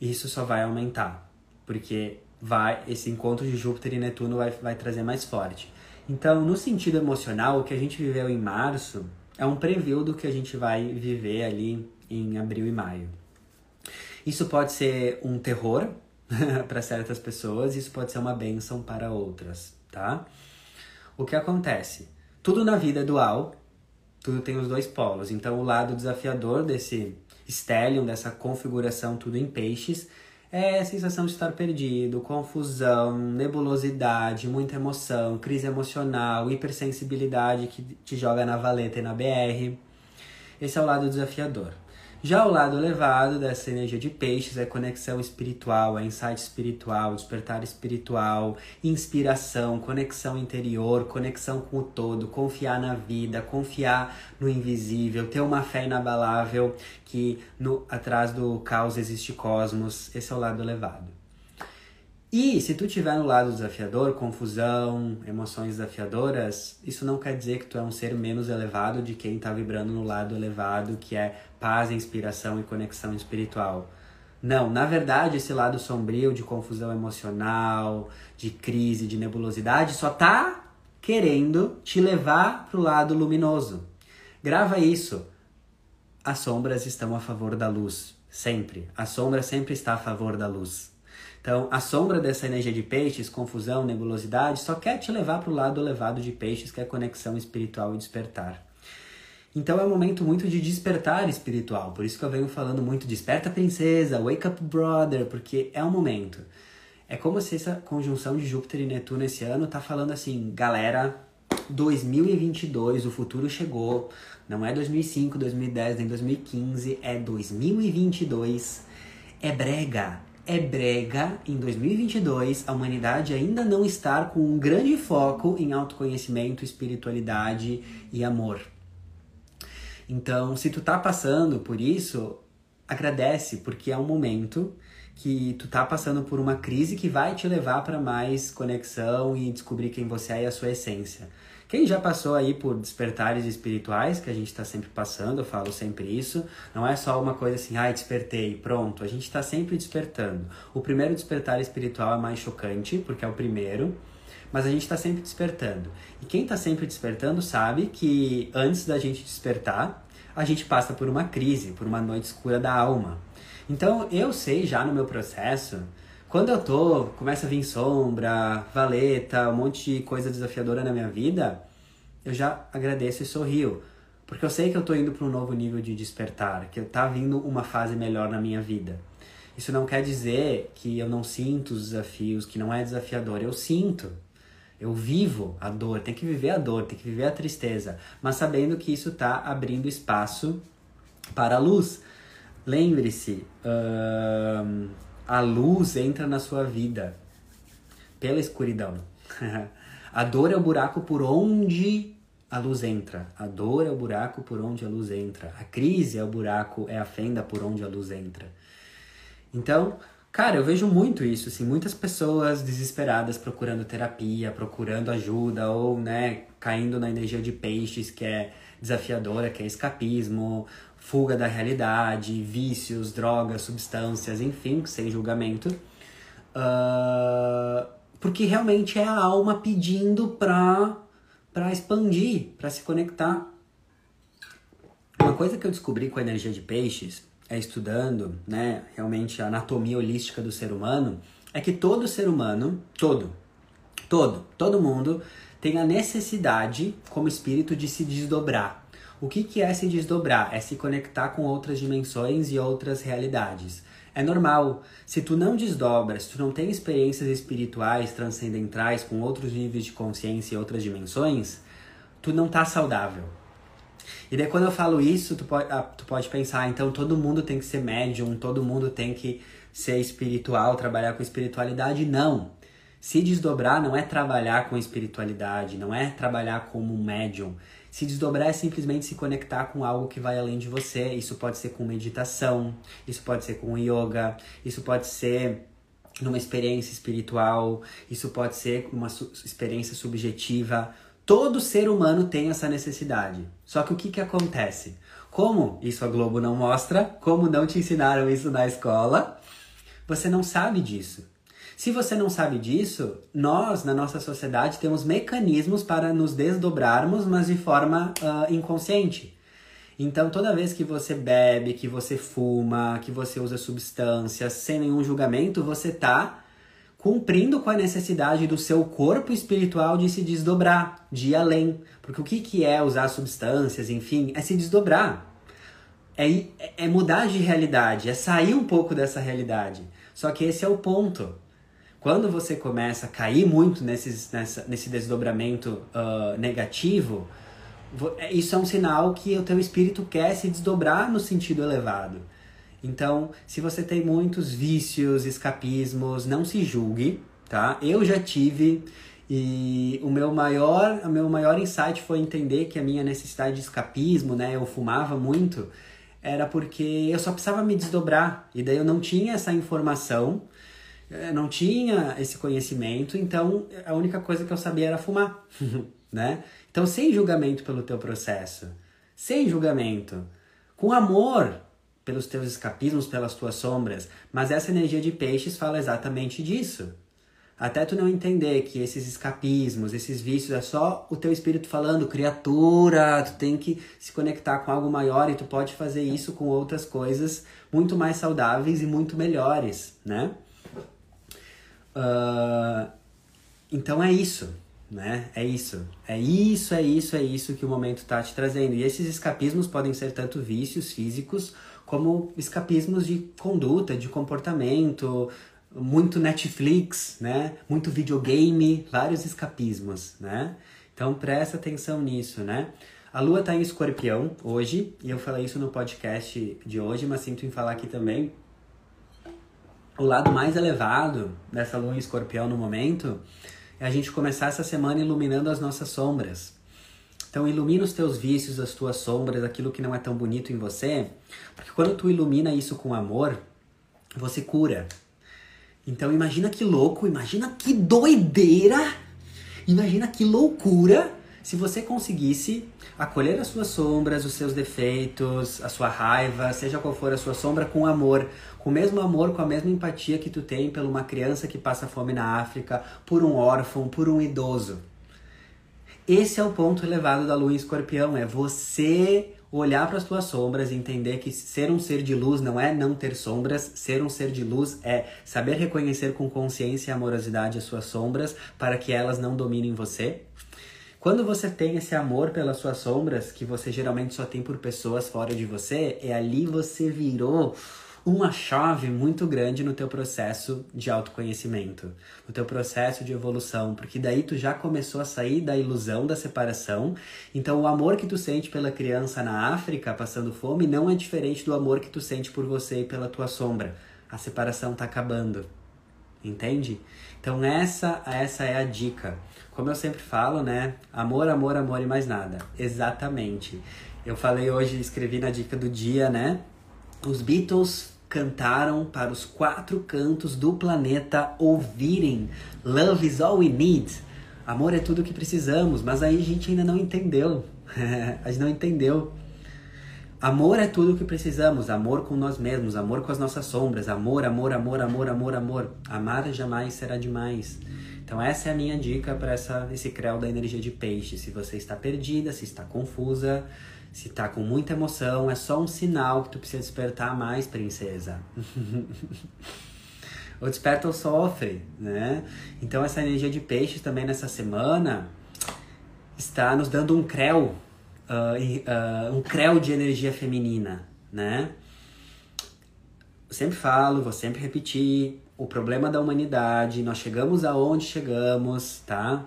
Isso só vai aumentar, porque vai esse encontro de Júpiter e Netuno vai, vai trazer mais forte. Então, no sentido emocional, o que a gente viveu em março é um preview do que a gente vai viver ali em abril e maio. Isso pode ser um terror, para certas pessoas, isso pode ser uma benção para outras, tá? O que acontece? Tudo na vida é dual, tudo tem os dois polos. Então, o lado desafiador desse stellium, dessa configuração tudo em peixes, é a sensação de estar perdido, confusão, nebulosidade, muita emoção, crise emocional, hipersensibilidade que te joga na valeta e na BR. Esse é o lado desafiador. Já o lado elevado dessa energia de peixes é conexão espiritual, é insight espiritual, despertar espiritual, inspiração, conexão interior, conexão com o todo, confiar na vida, confiar no invisível, ter uma fé inabalável que no atrás do caos existe cosmos. Esse é o lado elevado. E se tu tiver no lado desafiador, confusão, emoções desafiadoras, isso não quer dizer que tu é um ser menos elevado de quem está vibrando no lado elevado, que é paz, inspiração e conexão espiritual. Não, na verdade, esse lado sombrio de confusão emocional, de crise, de nebulosidade, só tá querendo te levar pro lado luminoso. Grava isso. As sombras estão a favor da luz, sempre. A sombra sempre está a favor da luz. Então, a sombra dessa energia de peixes, confusão, nebulosidade, só quer te levar para o lado elevado de peixes, que é conexão espiritual e despertar. Então é um momento muito de despertar espiritual, por isso que eu venho falando muito desperta princesa, wake up brother, porque é um momento. É como se essa conjunção de Júpiter e Netuno esse ano tá falando assim, galera, 2022, o futuro chegou. Não é 2005, 2010, nem 2015, é 2022. É brega, é brega em 2022 a humanidade ainda não estar com um grande foco em autoconhecimento, espiritualidade e amor. Então, se tu tá passando por isso, agradece, porque é um momento que tu tá passando por uma crise que vai te levar para mais conexão e descobrir quem você é e a sua essência. Quem já passou aí por despertares espirituais, que a gente está sempre passando, eu falo sempre isso, não é só uma coisa assim, ai, ah, despertei, pronto. A gente está sempre despertando. O primeiro despertar espiritual é mais chocante, porque é o primeiro, mas a gente está sempre despertando. E quem está sempre despertando sabe que antes da gente despertar, a gente passa por uma crise, por uma noite escura da alma. Então eu sei já no meu processo quando eu tô, começa a vir sombra, valeta, um monte de coisa desafiadora na minha vida, eu já agradeço e sorrio. Porque eu sei que eu tô indo para um novo nível de despertar, que tá vindo uma fase melhor na minha vida. Isso não quer dizer que eu não sinto os desafios, que não é desafiador. Eu sinto. Eu vivo a dor, tem que viver a dor, tem que viver a tristeza, mas sabendo que isso está abrindo espaço para a luz. Lembre-se, uh, a luz entra na sua vida pela escuridão. a dor é o buraco por onde a luz entra. A dor é o buraco por onde a luz entra. A crise é o buraco, é a fenda por onde a luz entra. Então, cara, eu vejo muito isso, assim, muitas pessoas desesperadas procurando terapia, procurando ajuda ou, né, caindo na energia de peixes que é desafiadora, que é escapismo, fuga da realidade, vícios, drogas, substâncias, enfim, sem julgamento. Uh, porque realmente é a alma pedindo pra, pra expandir, pra se conectar. Uma coisa que eu descobri com a energia de peixes é estudando, né, realmente a anatomia holística do ser humano, é que todo ser humano, todo, todo, todo mundo tem a necessidade como espírito de se desdobrar. O que, que é se desdobrar? É se conectar com outras dimensões e outras realidades. É normal. Se tu não desdobra, se tu não tem experiências espirituais transcendentais com outros níveis de consciência e outras dimensões, tu não tá saudável. E daí quando eu falo isso, tu pode, ah, tu pode pensar, então todo mundo tem que ser médium, todo mundo tem que ser espiritual, trabalhar com espiritualidade. Não. Se desdobrar não é trabalhar com espiritualidade, não é trabalhar como um médium. Se desdobrar é simplesmente se conectar com algo que vai além de você. Isso pode ser com meditação, isso pode ser com yoga, isso pode ser numa experiência espiritual, isso pode ser uma su experiência subjetiva. Todo ser humano tem essa necessidade. Só que o que, que acontece? Como isso a Globo não mostra, como não te ensinaram isso na escola, você não sabe disso. Se você não sabe disso, nós, na nossa sociedade, temos mecanismos para nos desdobrarmos, mas de forma uh, inconsciente. Então, toda vez que você bebe, que você fuma, que você usa substâncias sem nenhum julgamento, você está cumprindo com a necessidade do seu corpo espiritual de se desdobrar, de ir além. Porque o que, que é usar substâncias, enfim, é se desdobrar. É, é mudar de realidade, é sair um pouco dessa realidade. Só que esse é o ponto. Quando você começa a cair muito nesses, nessa, nesse desdobramento uh, negativo, é, isso é um sinal que o teu espírito quer se desdobrar no sentido elevado. Então, se você tem muitos vícios, escapismos, não se julgue, tá? Eu já tive e o meu maior, o meu maior insight foi entender que a minha necessidade de escapismo, né, eu fumava muito, era porque eu só precisava me desdobrar e daí eu não tinha essa informação não tinha esse conhecimento, então a única coisa que eu sabia era fumar, né? Então, sem julgamento pelo teu processo, sem julgamento, com amor pelos teus escapismos, pelas tuas sombras, mas essa energia de peixes fala exatamente disso. Até tu não entender que esses escapismos, esses vícios, é só o teu espírito falando, criatura, tu tem que se conectar com algo maior e tu pode fazer isso com outras coisas muito mais saudáveis e muito melhores, né? Uh, então é isso, né? É isso. É isso, é isso, é isso que o momento está te trazendo. E esses escapismos podem ser tanto vícios físicos como escapismos de conduta, de comportamento, muito Netflix, né? Muito videogame, vários escapismos, né? Então presta atenção nisso, né? A lua está em escorpião hoje, e eu falei isso no podcast de hoje, mas sinto em falar aqui também o lado mais elevado dessa lua em escorpião no momento é a gente começar essa semana iluminando as nossas sombras. Então ilumina os teus vícios, as tuas sombras, aquilo que não é tão bonito em você, porque quando tu ilumina isso com amor, você cura. Então imagina que louco, imagina que doideira, imagina que loucura se você conseguisse acolher as suas sombras, os seus defeitos, a sua raiva, seja qual for a sua sombra, com amor, com o mesmo amor, com a mesma empatia que tu tem por uma criança que passa fome na África, por um órfão, por um idoso. Esse é o ponto elevado da lua em escorpião, é você olhar para as tuas sombras e entender que ser um ser de luz não é não ter sombras, ser um ser de luz é saber reconhecer com consciência e amorosidade as suas sombras para que elas não dominem você. Quando você tem esse amor pelas suas sombras, que você geralmente só tem por pessoas fora de você, é ali você virou uma chave muito grande no teu processo de autoconhecimento, no teu processo de evolução, porque daí tu já começou a sair da ilusão da separação. Então o amor que tu sente pela criança na África passando fome não é diferente do amor que tu sente por você e pela tua sombra. A separação tá acabando. Entende? Então essa essa é a dica. Como eu sempre falo, né? Amor, amor, amor e mais nada. Exatamente. Eu falei hoje, escrevi na dica do dia, né? Os Beatles cantaram para os quatro cantos do planeta ouvirem Love is all we need. Amor é tudo o que precisamos, mas aí a gente ainda não entendeu. a gente não entendeu. Amor é tudo o que precisamos, amor com nós mesmos, amor com as nossas sombras, amor, amor, amor, amor, amor, amor. Amar jamais será demais. Então essa é a minha dica para esse creu da energia de peixe. Se você está perdida, se está confusa, se tá com muita emoção, é só um sinal que tu precisa despertar mais, princesa. ou desperta ou sofre, né? Então essa energia de peixes também nessa semana está nos dando um creu, uh, um creu de energia feminina, né? Eu sempre falo, vou sempre repetir, o problema da humanidade, nós chegamos aonde chegamos, tá?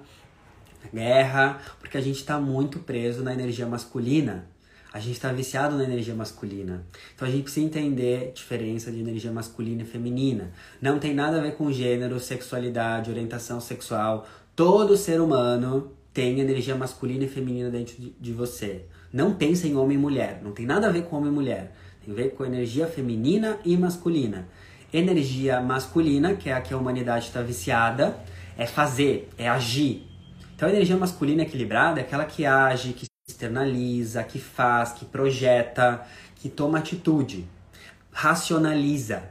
Guerra, porque a gente está muito preso na energia masculina. A gente está viciado na energia masculina. Então a gente precisa entender a diferença de energia masculina e feminina. Não tem nada a ver com gênero, sexualidade, orientação sexual. Todo ser humano tem energia masculina e feminina dentro de, de você. Não pensa em homem e mulher. Não tem nada a ver com homem e mulher. Tem a ver com energia feminina e masculina. Energia masculina, que é a que a humanidade está viciada, é fazer, é agir. Então a energia masculina equilibrada é aquela que age, que externaliza, que faz, que projeta, que toma atitude, racionaliza.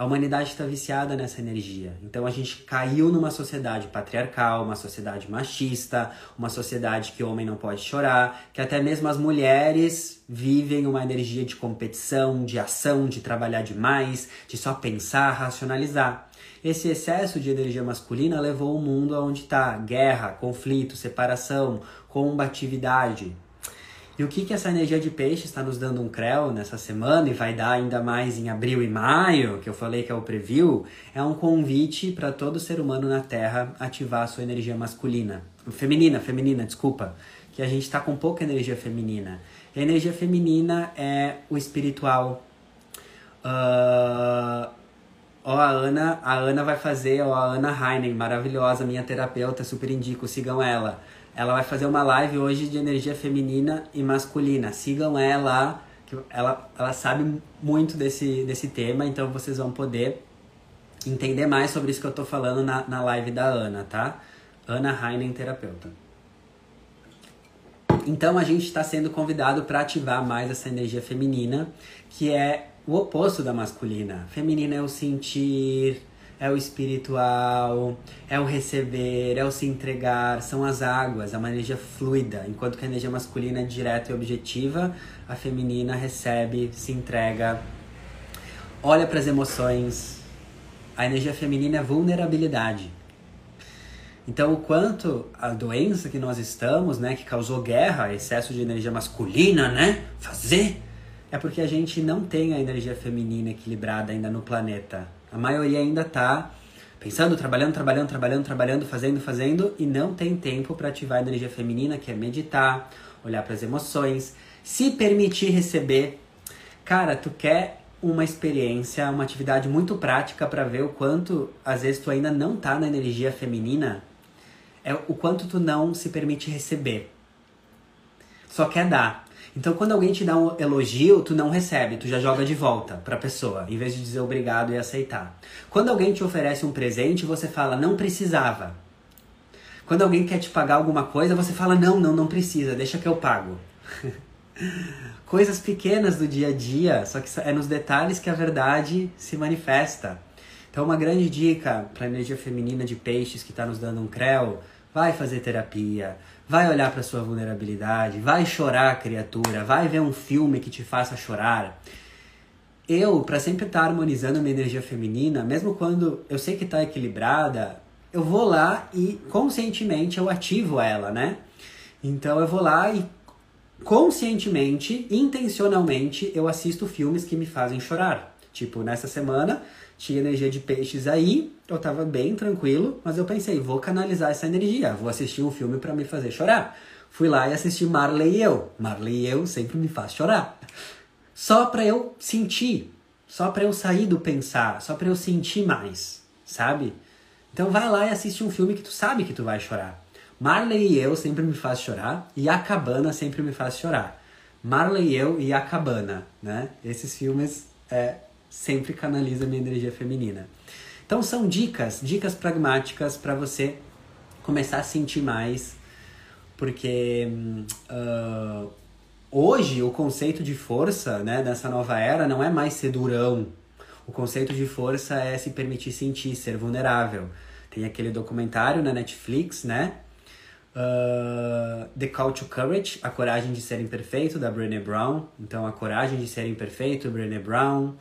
A humanidade está viciada nessa energia. Então a gente caiu numa sociedade patriarcal, uma sociedade machista, uma sociedade que o homem não pode chorar, que até mesmo as mulheres vivem uma energia de competição, de ação, de trabalhar demais, de só pensar, racionalizar. Esse excesso de energia masculina levou o mundo aonde está guerra, conflito, separação, combatividade. E o que, que essa energia de peixe está nos dando um creu nessa semana e vai dar ainda mais em abril e maio, que eu falei que é o preview, é um convite para todo ser humano na Terra ativar a sua energia masculina. Feminina, feminina, desculpa. Que a gente está com pouca energia feminina. A energia feminina é o espiritual. Uh, ó, a Ana, a Ana vai fazer, ó, a Ana Heinen, maravilhosa, minha terapeuta, super indico, sigam ela ela vai fazer uma live hoje de energia feminina e masculina. Sigam ela, que ela, ela sabe muito desse, desse tema, então vocês vão poder entender mais sobre isso que eu tô falando na, na live da Ana, tá? Ana Heinen, terapeuta. Então a gente está sendo convidado para ativar mais essa energia feminina, que é o oposto da masculina. Feminina é o sentir, é o espiritual, é o receber, é o se entregar, são as águas, é uma energia fluida. Enquanto que a energia masculina é direta e objetiva, a feminina recebe, se entrega, olha para as emoções. A energia feminina é vulnerabilidade. Então, o quanto a doença que nós estamos, né, que causou guerra, excesso de energia masculina, né, fazer, é porque a gente não tem a energia feminina equilibrada ainda no planeta. A maioria ainda está pensando, trabalhando, trabalhando, trabalhando, trabalhando, fazendo, fazendo e não tem tempo para ativar a energia feminina, que é meditar, olhar para as emoções, se permitir receber. Cara, tu quer uma experiência, uma atividade muito prática para ver o quanto às vezes tu ainda não tá na energia feminina, é o quanto tu não se permite receber. Só quer dar. Então, quando alguém te dá um elogio, tu não recebe, tu já joga de volta pra pessoa, em vez de dizer obrigado e aceitar. Quando alguém te oferece um presente, você fala, não precisava. Quando alguém quer te pagar alguma coisa, você fala, não, não, não precisa, deixa que eu pago. Coisas pequenas do dia a dia, só que é nos detalhes que a verdade se manifesta. Então, uma grande dica para a energia feminina de peixes que está nos dando um creu, vai fazer terapia, vai olhar para sua vulnerabilidade, vai chorar, criatura, vai ver um filme que te faça chorar. Eu, para sempre estar tá harmonizando minha energia feminina, mesmo quando eu sei que está equilibrada, eu vou lá e conscientemente eu ativo ela, né? Então eu vou lá e conscientemente, intencionalmente, eu assisto filmes que me fazem chorar. Tipo, nessa semana tinha energia de peixes aí, eu tava bem tranquilo, mas eu pensei, vou canalizar essa energia, vou assistir um filme para me fazer chorar. Fui lá e assisti Marley e eu. Marley e eu sempre me faz chorar. Só pra eu sentir, só pra eu sair do pensar, só pra eu sentir mais, sabe? Então vai lá e assiste um filme que tu sabe que tu vai chorar. Marley e eu sempre me faz chorar e a Cabana sempre me faz chorar. Marley e eu e a Cabana, né? Esses filmes é, sempre canalizam minha energia feminina. Então são dicas, dicas pragmáticas para você começar a sentir mais, porque uh, hoje o conceito de força, né, dessa nova era não é mais ser durão. O conceito de força é se permitir sentir, ser vulnerável. Tem aquele documentário na Netflix, né? Uh, The Call to Courage, A Coragem de Ser Imperfeito, da Brené Brown. Então, A Coragem de Ser Imperfeito, Brené Brown.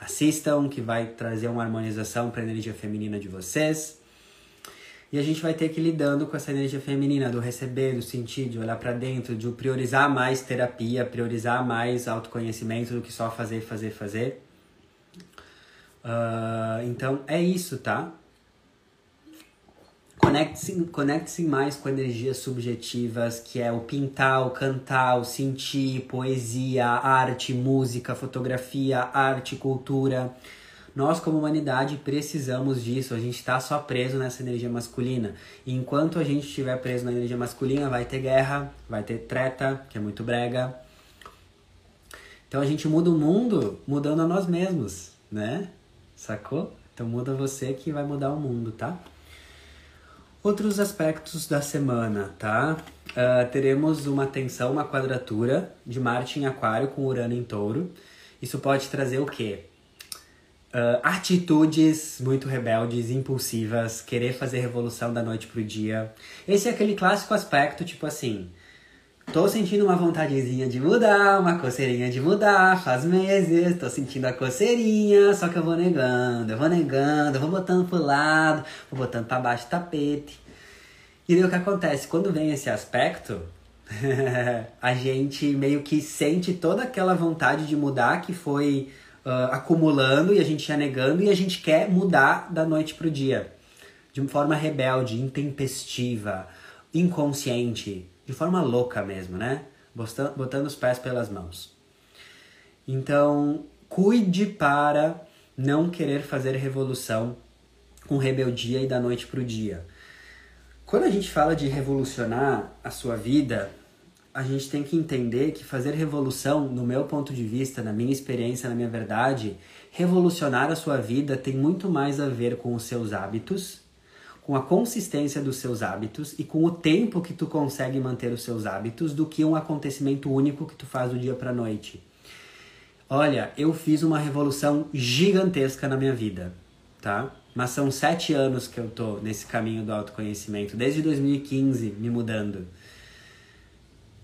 Assistam, que vai trazer uma harmonização para a energia feminina de vocês. E a gente vai ter que ir lidando com essa energia feminina do receber, do sentir, de olhar para dentro, de priorizar mais terapia, priorizar mais autoconhecimento do que só fazer, fazer, fazer. Uh, então é isso, tá? Conecte-se conecte mais com energias subjetivas, que é o pintar, o cantar, o sentir, poesia, arte, música, fotografia, arte, cultura. Nós, como humanidade, precisamos disso. A gente está só preso nessa energia masculina. E enquanto a gente estiver preso na energia masculina, vai ter guerra, vai ter treta, que é muito brega. Então a gente muda o mundo mudando a nós mesmos, né? Sacou? Então muda você que vai mudar o mundo, tá? Outros aspectos da semana, tá? Uh, teremos uma tensão, uma quadratura de Marte em Aquário com Urano em Touro. Isso pode trazer o quê? Uh, atitudes muito rebeldes, impulsivas, querer fazer revolução da noite pro dia. Esse é aquele clássico aspecto, tipo assim, Tô sentindo uma vontadezinha de mudar, uma coceirinha de mudar, faz meses, tô sentindo a coceirinha, só que eu vou negando, eu vou negando, eu vou botando pro lado, vou botando para baixo do tapete. E daí o que acontece? Quando vem esse aspecto, a gente meio que sente toda aquela vontade de mudar que foi uh, acumulando e a gente ia negando e a gente quer mudar da noite pro dia. De uma forma rebelde, intempestiva, inconsciente de forma louca mesmo, né? Botando, botando os pés pelas mãos. Então, cuide para não querer fazer revolução com rebeldia e da noite para o dia. Quando a gente fala de revolucionar a sua vida, a gente tem que entender que fazer revolução, no meu ponto de vista, na minha experiência, na minha verdade, revolucionar a sua vida tem muito mais a ver com os seus hábitos com a consistência dos seus hábitos e com o tempo que tu consegue manter os seus hábitos do que um acontecimento único que tu faz do dia para noite. Olha, eu fiz uma revolução gigantesca na minha vida, tá? Mas são sete anos que eu tô nesse caminho do autoconhecimento, desde 2015 me mudando.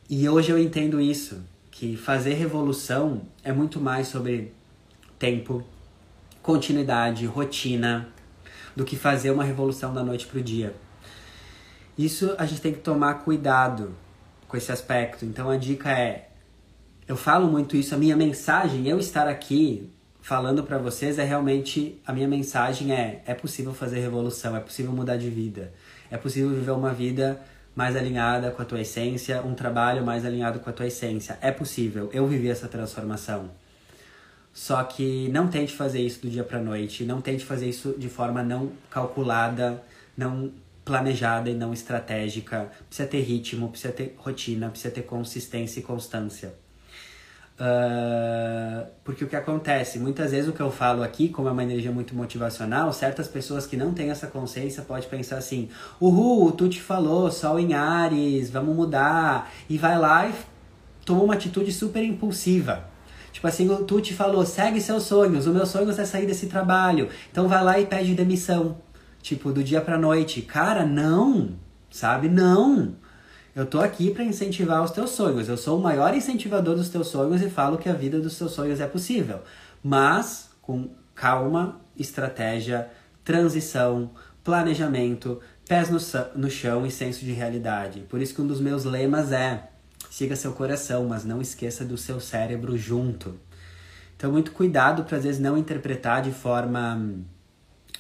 E hoje eu entendo isso, que fazer revolução é muito mais sobre tempo, continuidade, rotina, do que fazer uma revolução da noite para o dia. Isso a gente tem que tomar cuidado com esse aspecto. Então a dica é: eu falo muito isso, a minha mensagem, eu estar aqui falando para vocês é realmente a minha mensagem é é possível fazer revolução, é possível mudar de vida, é possível viver uma vida mais alinhada com a tua essência, um trabalho mais alinhado com a tua essência. É possível. Eu vivi essa transformação. Só que não tente fazer isso do dia para noite, não tente fazer isso de forma não calculada, não planejada e não estratégica. Precisa ter ritmo, precisa ter rotina, precisa ter consistência e constância. Uh, porque o que acontece, muitas vezes o que eu falo aqui, como é uma energia muito motivacional, certas pessoas que não têm essa consciência podem pensar assim: Uhul, tu te falou, sol em Ares, vamos mudar. E vai lá e toma uma atitude super impulsiva. Tipo assim, o Tuti falou, segue seus sonhos, o meu sonho é sair desse trabalho. Então vai lá e pede demissão. Tipo, do dia pra noite. Cara, não, sabe? Não. Eu tô aqui para incentivar os teus sonhos. Eu sou o maior incentivador dos teus sonhos e falo que a vida dos teus sonhos é possível. Mas com calma, estratégia, transição, planejamento, pés no, no chão e senso de realidade. Por isso que um dos meus lemas é Siga seu coração, mas não esqueça do seu cérebro junto. Então, muito cuidado para às vezes não interpretar de forma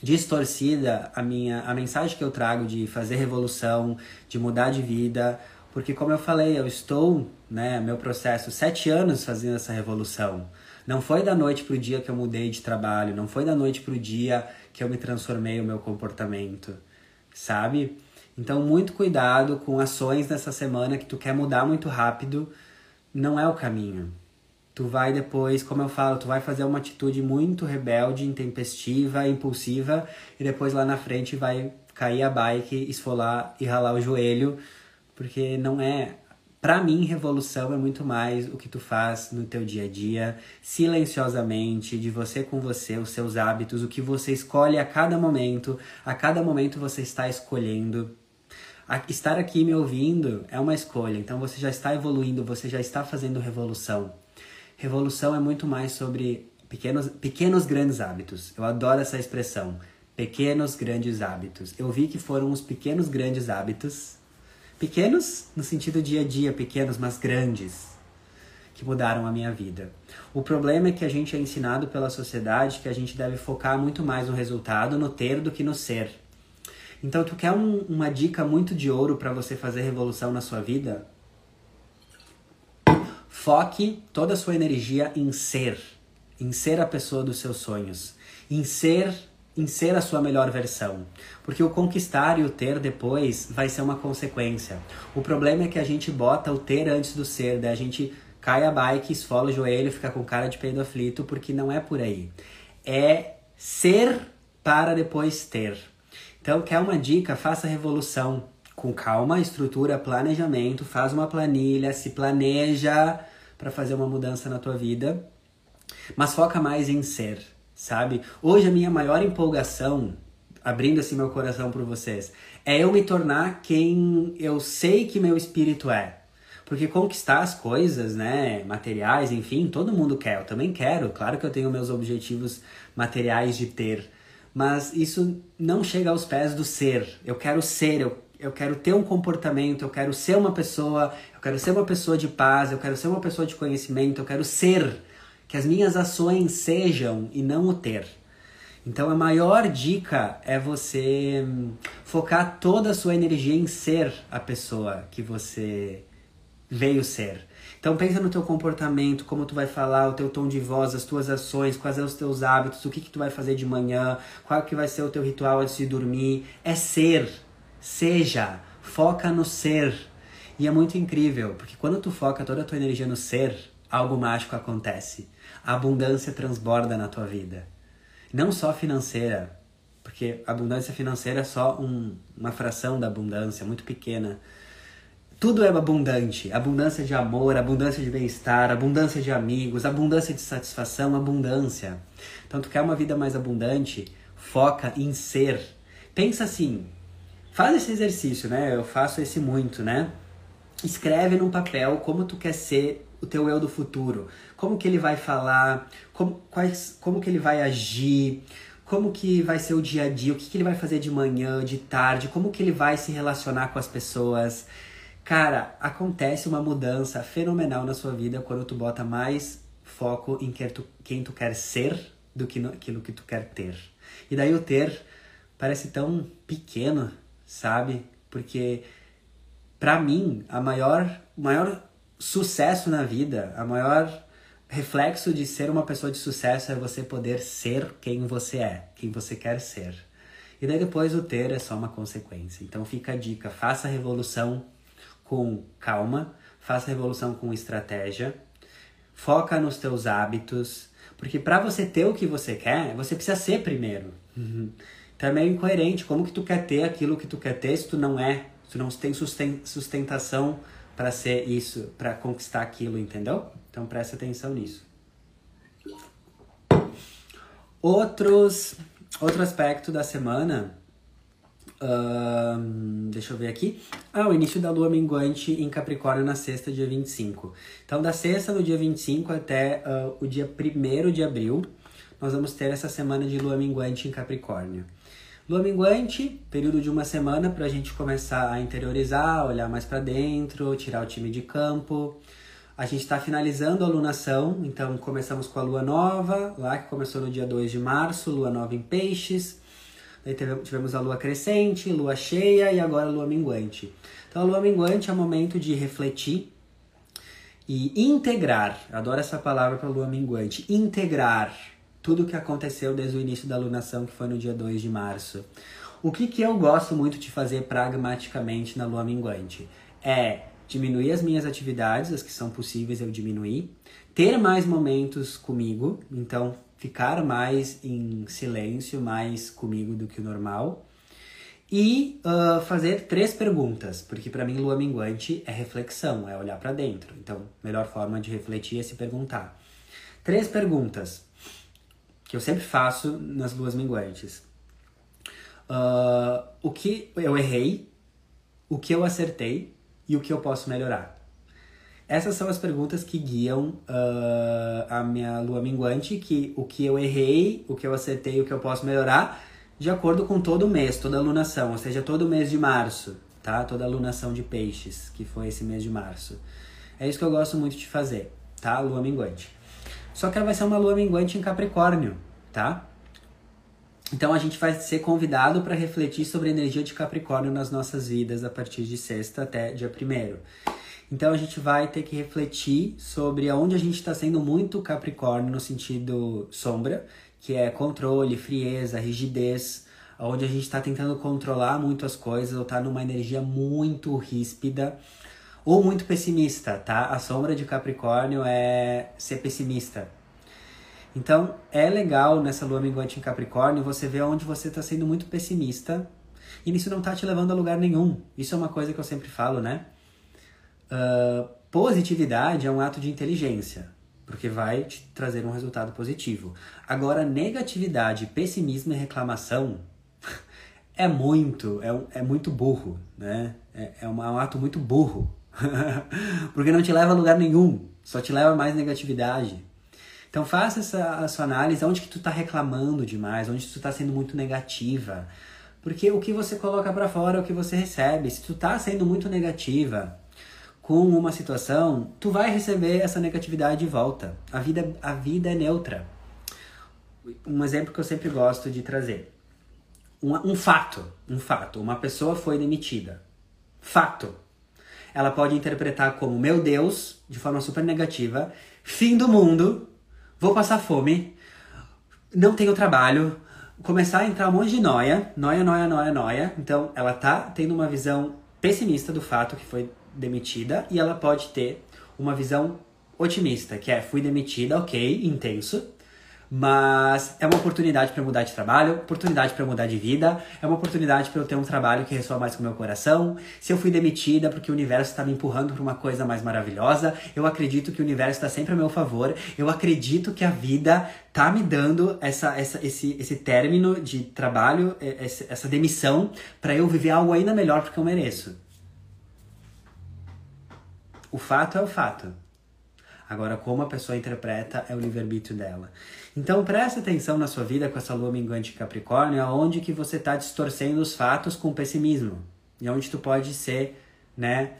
distorcida a minha a mensagem que eu trago de fazer revolução, de mudar de vida, porque como eu falei, eu estou, né, meu processo sete anos fazendo essa revolução. Não foi da noite pro dia que eu mudei de trabalho, não foi da noite pro dia que eu me transformei o meu comportamento, sabe? Então, muito cuidado com ações nessa semana que tu quer mudar muito rápido, não é o caminho. Tu vai depois, como eu falo, tu vai fazer uma atitude muito rebelde, intempestiva, impulsiva, e depois lá na frente vai cair a bike, esfolar e ralar o joelho, porque não é para mim, revolução é muito mais o que tu faz no teu dia a dia, silenciosamente, de você com você, os seus hábitos, o que você escolhe a cada momento. A cada momento você está escolhendo. Estar aqui me ouvindo é uma escolha, então você já está evoluindo, você já está fazendo revolução. Revolução é muito mais sobre pequenos, pequenos grandes hábitos. Eu adoro essa expressão. Pequenos grandes hábitos. Eu vi que foram os pequenos grandes hábitos Pequenos no sentido dia a dia, pequenos, mas grandes, que mudaram a minha vida. O problema é que a gente é ensinado pela sociedade que a gente deve focar muito mais no resultado, no ter, do que no ser. Então, tu quer um, uma dica muito de ouro para você fazer revolução na sua vida? Foque toda a sua energia em ser, em ser a pessoa dos seus sonhos, em ser em ser a sua melhor versão. Porque o conquistar e o ter depois vai ser uma consequência. O problema é que a gente bota o ter antes do ser, daí a gente cai a bike, esfola o joelho, fica com cara de peido aflito, porque não é por aí. É ser para depois ter. Então, quer uma dica? Faça revolução com calma, estrutura, planejamento, faz uma planilha, se planeja para fazer uma mudança na tua vida, mas foca mais em ser sabe? Hoje a minha maior empolgação, abrindo assim meu coração para vocês, é eu me tornar quem eu sei que meu espírito é. Porque conquistar as coisas, né, materiais, enfim, todo mundo quer. Eu também quero. Claro que eu tenho meus objetivos materiais de ter, mas isso não chega aos pés do ser. Eu quero ser, eu, eu quero ter um comportamento, eu quero ser uma pessoa, eu quero ser uma pessoa de paz, eu quero ser uma pessoa de conhecimento, eu quero ser que as minhas ações sejam e não o ter. Então a maior dica é você hum, focar toda a sua energia em ser a pessoa que você veio ser. Então pensa no teu comportamento, como tu vai falar, o teu tom de voz, as tuas ações, quais são os teus hábitos, o que, que tu vai fazer de manhã, qual que vai ser o teu ritual antes de dormir. É ser, seja, foca no ser. E é muito incrível, porque quando tu foca toda a tua energia no ser, algo mágico acontece a abundância transborda na tua vida. Não só financeira, porque abundância financeira é só um, uma fração da abundância, muito pequena. Tudo é abundante. Abundância de amor, abundância de bem-estar, abundância de amigos, abundância de satisfação, abundância. Então, tu quer uma vida mais abundante? Foca em ser. Pensa assim, faz esse exercício, né? Eu faço esse muito, né? Escreve num papel como tu quer ser o teu eu do futuro, como que ele vai falar, como, quais, como que ele vai agir, como que vai ser o dia a dia, o que, que ele vai fazer de manhã, de tarde, como que ele vai se relacionar com as pessoas. Cara, acontece uma mudança fenomenal na sua vida quando tu bota mais foco em quem tu, quem tu quer ser do que aquilo que tu quer ter. E daí o ter parece tão pequeno, sabe? Porque para mim, a maior, maior sucesso na vida, a maior reflexo de ser uma pessoa de sucesso é você poder ser quem você é, quem você quer ser. E daí depois o ter é só uma consequência. Então fica a dica, faça a revolução com calma, faça revolução com estratégia, foca nos teus hábitos, porque para você ter o que você quer, você precisa ser primeiro. Uhum. Então é meio incoerente, como que tu quer ter aquilo que tu quer ter se tu não é, se tu não tem sustentação para ser isso, para conquistar aquilo, entendeu? Então presta atenção nisso. Outros, outro aspecto da semana, deixa eu ver aqui. Ah, o início da lua minguante em Capricórnio na sexta, dia 25. Então, da sexta, no dia 25 até uh, o dia 1 de abril, nós vamos ter essa semana de lua minguante em Capricórnio. Lua minguante, período de uma semana para a gente começar a interiorizar, olhar mais para dentro, tirar o time de campo. A gente está finalizando a lunação, então começamos com a lua nova, lá que começou no dia 2 de março, lua nova em peixes. Daí tivemos a lua crescente, lua cheia e agora lua minguante. Então a lua minguante é o momento de refletir e integrar. Adoro essa palavra para lua minguante. Integrar tudo o que aconteceu desde o início da lunação, que foi no dia 2 de março. O que, que eu gosto muito de fazer pragmaticamente na lua minguante? É diminuir as minhas atividades, as que são possíveis eu diminuir, ter mais momentos comigo, então ficar mais em silêncio, mais comigo do que o normal. E uh, fazer três perguntas, porque para mim lua minguante é reflexão, é olhar para dentro. Então, melhor forma de refletir é se perguntar. Três perguntas que eu sempre faço nas luas minguantes. Uh, o que eu errei, o que eu acertei e o que eu posso melhorar. Essas são as perguntas que guiam uh, a minha lua minguante, que o que eu errei, o que eu acertei, o que eu posso melhorar, de acordo com todo mês, toda alunação, ou seja, todo mês de março, tá? Toda alunação de peixes, que foi esse mês de março. É isso que eu gosto muito de fazer, tá? Lua minguante. Só que ela vai ser uma lua minguante em Capricórnio, tá? Então a gente vai ser convidado para refletir sobre a energia de Capricórnio nas nossas vidas a partir de sexta até dia primeiro. Então a gente vai ter que refletir sobre aonde a gente está sendo muito Capricórnio no sentido sombra, que é controle, frieza, rigidez, onde a gente está tentando controlar muito as coisas ou está numa energia muito ríspida ou muito pessimista, tá? A sombra de Capricórnio é ser pessimista, então, é legal nessa lua minguante em Capricórnio você ver onde você está sendo muito pessimista e isso não está te levando a lugar nenhum. Isso é uma coisa que eu sempre falo, né? Uh, positividade é um ato de inteligência, porque vai te trazer um resultado positivo. Agora, negatividade, pessimismo e reclamação é muito, é, é muito burro, né? É, é, um, é um ato muito burro, porque não te leva a lugar nenhum, só te leva a mais negatividade. Então faça essa sua análise, onde que tu tá reclamando demais, onde tu tá sendo muito negativa. Porque o que você coloca para fora é o que você recebe. Se tu tá sendo muito negativa com uma situação, tu vai receber essa negatividade de volta. A vida, a vida é neutra. Um exemplo que eu sempre gosto de trazer. Um, um fato, um fato. Uma pessoa foi demitida. Fato. Ela pode interpretar como, meu Deus, de forma super negativa, fim do mundo, vou passar fome, não tenho trabalho, começar a entrar um monte de noia, noia, noia, noia, noia. Então, ela tá tendo uma visão pessimista do fato que foi demitida e ela pode ter uma visão otimista, que é fui demitida, ok, intenso, mas é uma oportunidade para mudar de trabalho, oportunidade para mudar de vida, é uma oportunidade para eu ter um trabalho que ressoa mais com o meu coração. Se eu fui demitida porque o universo está me empurrando para uma coisa mais maravilhosa, eu acredito que o universo está sempre a meu favor. Eu acredito que a vida tá me dando essa, essa, esse, esse término de trabalho, essa demissão, para eu viver algo ainda melhor porque eu mereço. O fato é o fato. Agora, como a pessoa interpreta é o livre-arbítrio dela. Então, preste atenção na sua vida com essa lua minguante Capricórnio, aonde que você está distorcendo os fatos com pessimismo. E onde tu pode ser, né,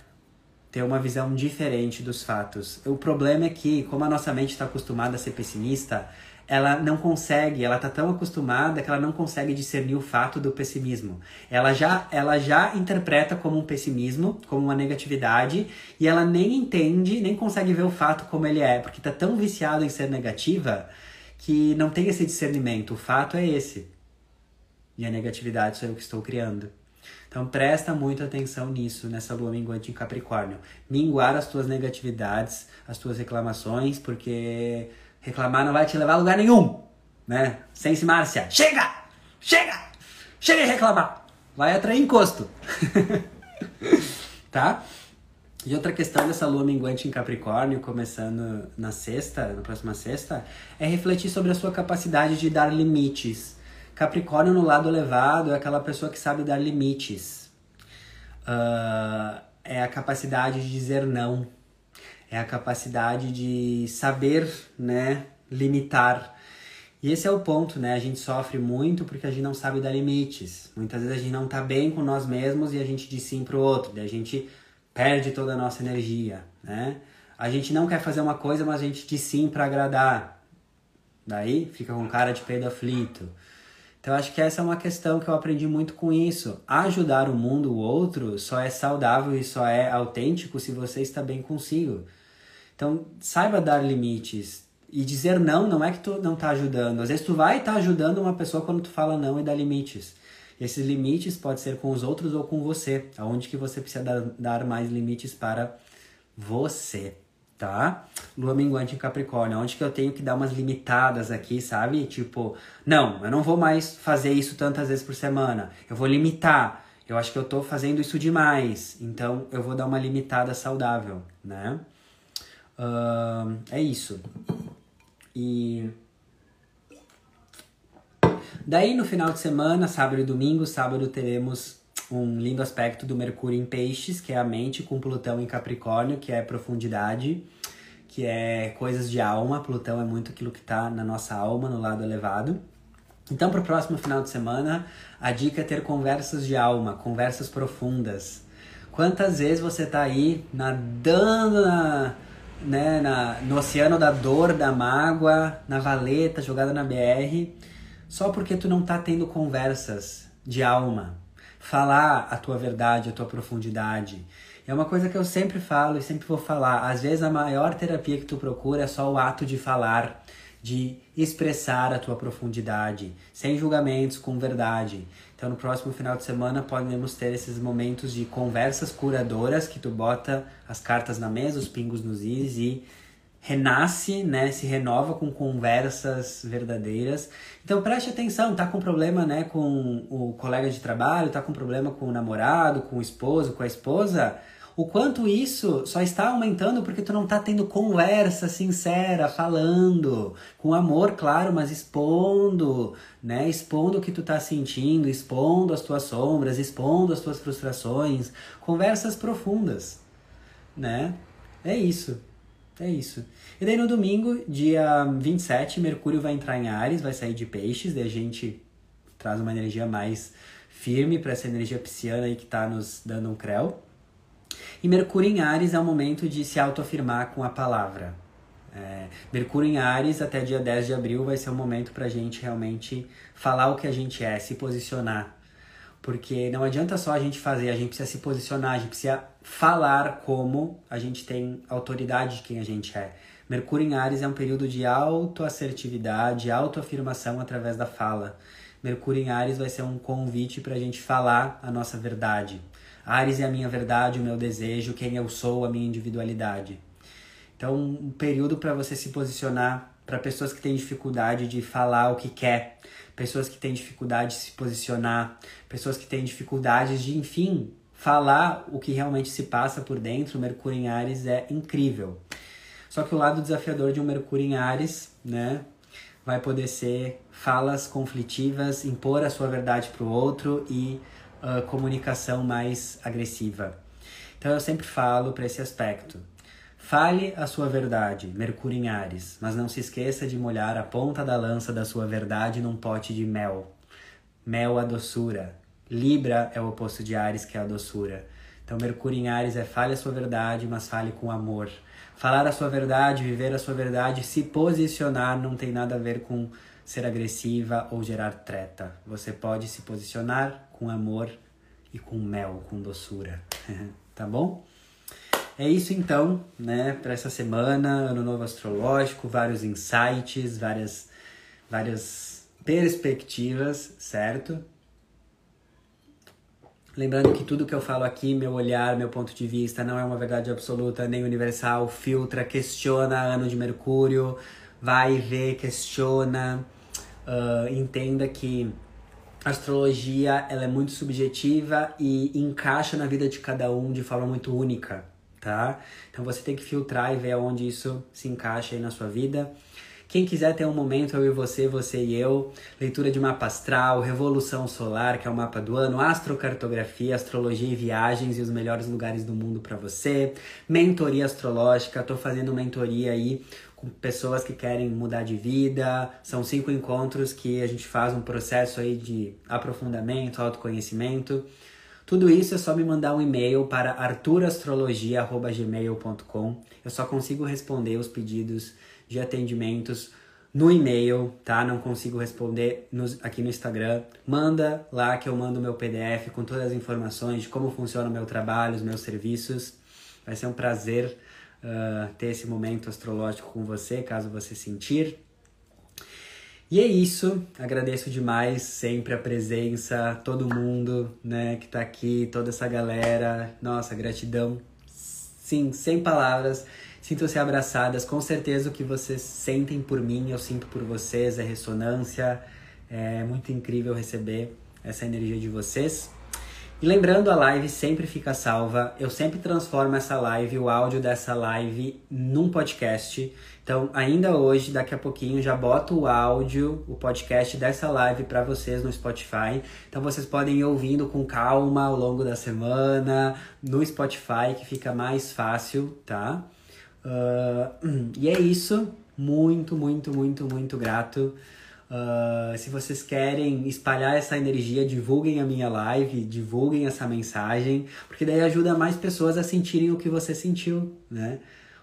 ter uma visão diferente dos fatos. O problema é que, como a nossa mente está acostumada a ser pessimista, ela não consegue, ela tá tão acostumada que ela não consegue discernir o fato do pessimismo. Ela já, ela já interpreta como um pessimismo, como uma negatividade, e ela nem entende, nem consegue ver o fato como ele é, porque tá tão viciado em ser negativa que não tem esse discernimento. O fato é esse. E a negatividade sou eu que estou criando. Então presta muito atenção nisso, nessa lua minguante em Capricórnio. Minguar as tuas negatividades, as tuas reclamações, porque Reclamar não vai te levar a lugar nenhum, né? Sense Márcia, chega! Chega! Chega de reclamar! Vai atrair encosto. tá? E outra questão dessa lua minguante em Capricórnio, começando na sexta, na próxima sexta, é refletir sobre a sua capacidade de dar limites. Capricórnio no lado elevado é aquela pessoa que sabe dar limites. Uh, é a capacidade de dizer não é a capacidade de saber, né, limitar. E esse é o ponto, né? A gente sofre muito porque a gente não sabe dar limites. Muitas vezes a gente não tá bem com nós mesmos e a gente diz sim pro outro, daí a gente perde toda a nossa energia, né? A gente não quer fazer uma coisa, mas a gente diz sim para agradar. Daí fica com cara de peido aflito. Então acho que essa é uma questão que eu aprendi muito com isso. Ajudar o mundo, o outro, só é saudável e só é autêntico se você está bem consigo. Então saiba dar limites. E dizer não não é que tu não está ajudando. Às vezes tu vai estar tá ajudando uma pessoa quando tu fala não e dá limites. Esses limites pode ser com os outros ou com você. Aonde que você precisa dar, dar mais limites para você tá? Lua minguante em Capricórnio, onde que eu tenho que dar umas limitadas aqui, sabe? Tipo, não, eu não vou mais fazer isso tantas vezes por semana. Eu vou limitar. Eu acho que eu tô fazendo isso demais. Então eu vou dar uma limitada saudável, né? É isso. E daí no final de semana, sábado e domingo, sábado teremos um lindo aspecto do Mercúrio em Peixes, que é a mente, com Plutão em Capricórnio, que é profundidade, que é coisas de alma. Plutão é muito aquilo que está na nossa alma, no lado elevado. Então, para o próximo final de semana, a dica é ter conversas de alma, conversas profundas. Quantas vezes você está aí nadando na, né, na, no oceano da dor, da mágoa, na valeta, jogada na BR, só porque tu não está tendo conversas de alma, falar a tua verdade, a tua profundidade. É uma coisa que eu sempre falo e sempre vou falar. Às vezes a maior terapia que tu procura é só o ato de falar, de expressar a tua profundidade, sem julgamentos, com verdade. Então no próximo final de semana podemos ter esses momentos de conversas curadoras que tu bota as cartas na mesa, os pingos nos is e renasce, né, se renova com conversas verdadeiras. Então preste atenção, tá com problema, né, com o colega de trabalho, tá com problema com o namorado, com o esposo, com a esposa, o quanto isso só está aumentando porque tu não tá tendo conversa sincera, falando, com amor, claro, mas expondo, né? Expondo o que tu tá sentindo, expondo as tuas sombras, expondo as tuas frustrações, conversas profundas, né? É isso. É isso. E daí no domingo, dia 27, Mercúrio vai entrar em Ares, vai sair de Peixes, daí a gente traz uma energia mais firme para essa energia pisciana aí que está nos dando um creu. E Mercúrio em Ares é o momento de se autoafirmar com a palavra. É, Mercúrio em Ares até dia 10 de abril vai ser o momento para a gente realmente falar o que a gente é, se posicionar. Porque não adianta só a gente fazer, a gente precisa se posicionar, a gente precisa falar como a gente tem autoridade de quem a gente é. Mercúrio em Ares é um período de autoassertividade, autoafirmação através da fala. Mercúrio em Ares vai ser um convite para a gente falar a nossa verdade. Ares é a minha verdade, o meu desejo, quem eu sou, a minha individualidade. Então, um período para você se posicionar para pessoas que têm dificuldade de falar o que quer, pessoas que têm dificuldade de se posicionar, pessoas que têm dificuldades de, enfim, falar o que realmente se passa por dentro. Mercúrio em Ares é incrível. Só que o lado desafiador de um Mercúrio em Ares, né, vai poder ser falas conflitivas, impor a sua verdade para o outro e uh, comunicação mais agressiva. Então eu sempre falo para esse aspecto. Fale a sua verdade, Mercúrio em Ares, mas não se esqueça de molhar a ponta da lança da sua verdade num pote de mel. Mel a doçura. Libra é o oposto de Ares, que é a doçura. Então, Mercúrio em Ares é fale a sua verdade, mas fale com amor. Falar a sua verdade, viver a sua verdade, se posicionar não tem nada a ver com ser agressiva ou gerar treta. Você pode se posicionar com amor e com mel, com doçura. tá bom? É isso então, né, para essa semana, ano novo astrológico, vários insights, várias várias perspectivas, certo? Lembrando que tudo que eu falo aqui, meu olhar, meu ponto de vista, não é uma verdade absoluta nem universal. Filtra, questiona ano de Mercúrio, vai ver, questiona, uh, entenda que a astrologia ela é muito subjetiva e encaixa na vida de cada um de forma muito única tá? Então você tem que filtrar e ver onde isso se encaixa aí na sua vida. Quem quiser ter um momento, eu e você, você e eu, leitura de mapa astral, revolução solar, que é o mapa do ano, astrocartografia, astrologia e viagens e os melhores lugares do mundo para você, mentoria astrológica, tô fazendo mentoria aí pessoas que querem mudar de vida. São cinco encontros que a gente faz um processo aí de aprofundamento, autoconhecimento Tudo isso é só me mandar um e-mail para arturastrologia.gmail.com. Eu só consigo responder os pedidos de atendimentos no e-mail, tá? Não consigo responder aqui no Instagram. Manda lá que eu mando meu PDF com todas as informações de como funciona o meu trabalho, os meus serviços. Vai ser um prazer uh, ter esse momento astrológico com você, caso você sentir. E é isso, agradeço demais sempre a presença, todo mundo, né, que tá aqui, toda essa galera. Nossa, gratidão. Sim, sem palavras. Sintam-se abraçadas. Com certeza o que vocês sentem por mim, eu sinto por vocês, é ressonância. É muito incrível receber essa energia de vocês. E lembrando, a live sempre fica salva. Eu sempre transformo essa live, o áudio dessa live, num podcast. Então, ainda hoje, daqui a pouquinho, já boto o áudio, o podcast dessa live para vocês no Spotify. Então, vocês podem ir ouvindo com calma ao longo da semana no Spotify, que fica mais fácil, tá? Uh, e é isso. Muito, muito, muito, muito grato. Uh, se vocês querem espalhar essa energia, divulguem a minha live, divulguem essa mensagem, porque daí ajuda mais pessoas a sentirem o que você sentiu, né?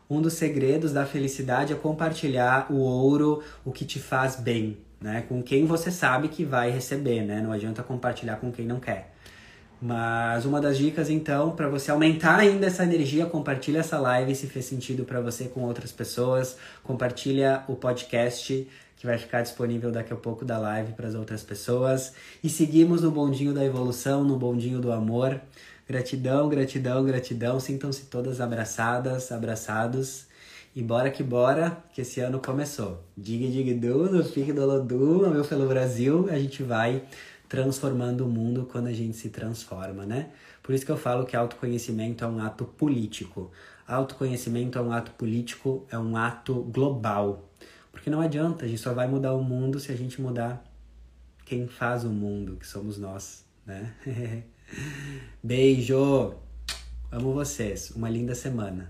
Um dos segredos da felicidade é compartilhar o ouro, o que te faz bem, né? Com quem você sabe que vai receber, né? Não adianta compartilhar com quem não quer. Mas uma das dicas então para você aumentar ainda essa energia, compartilha essa live se fez sentido para você com outras pessoas, compartilha o podcast que vai ficar disponível daqui a pouco da live para as outras pessoas e seguimos no bondinho da evolução, no bondinho do amor. Gratidão, gratidão, gratidão. Sintam-se todas abraçadas, abraçados. E bora que bora, que esse ano começou. Dig dig du, no pique do Lodu, meu pelo Brasil, a gente vai transformando o mundo quando a gente se transforma, né? Por isso que eu falo que autoconhecimento é um ato político. Autoconhecimento é um ato político, é um ato global. Porque não adianta, a gente só vai mudar o mundo se a gente mudar quem faz o mundo, que somos nós, né? Beijo! Amo vocês. Uma linda semana.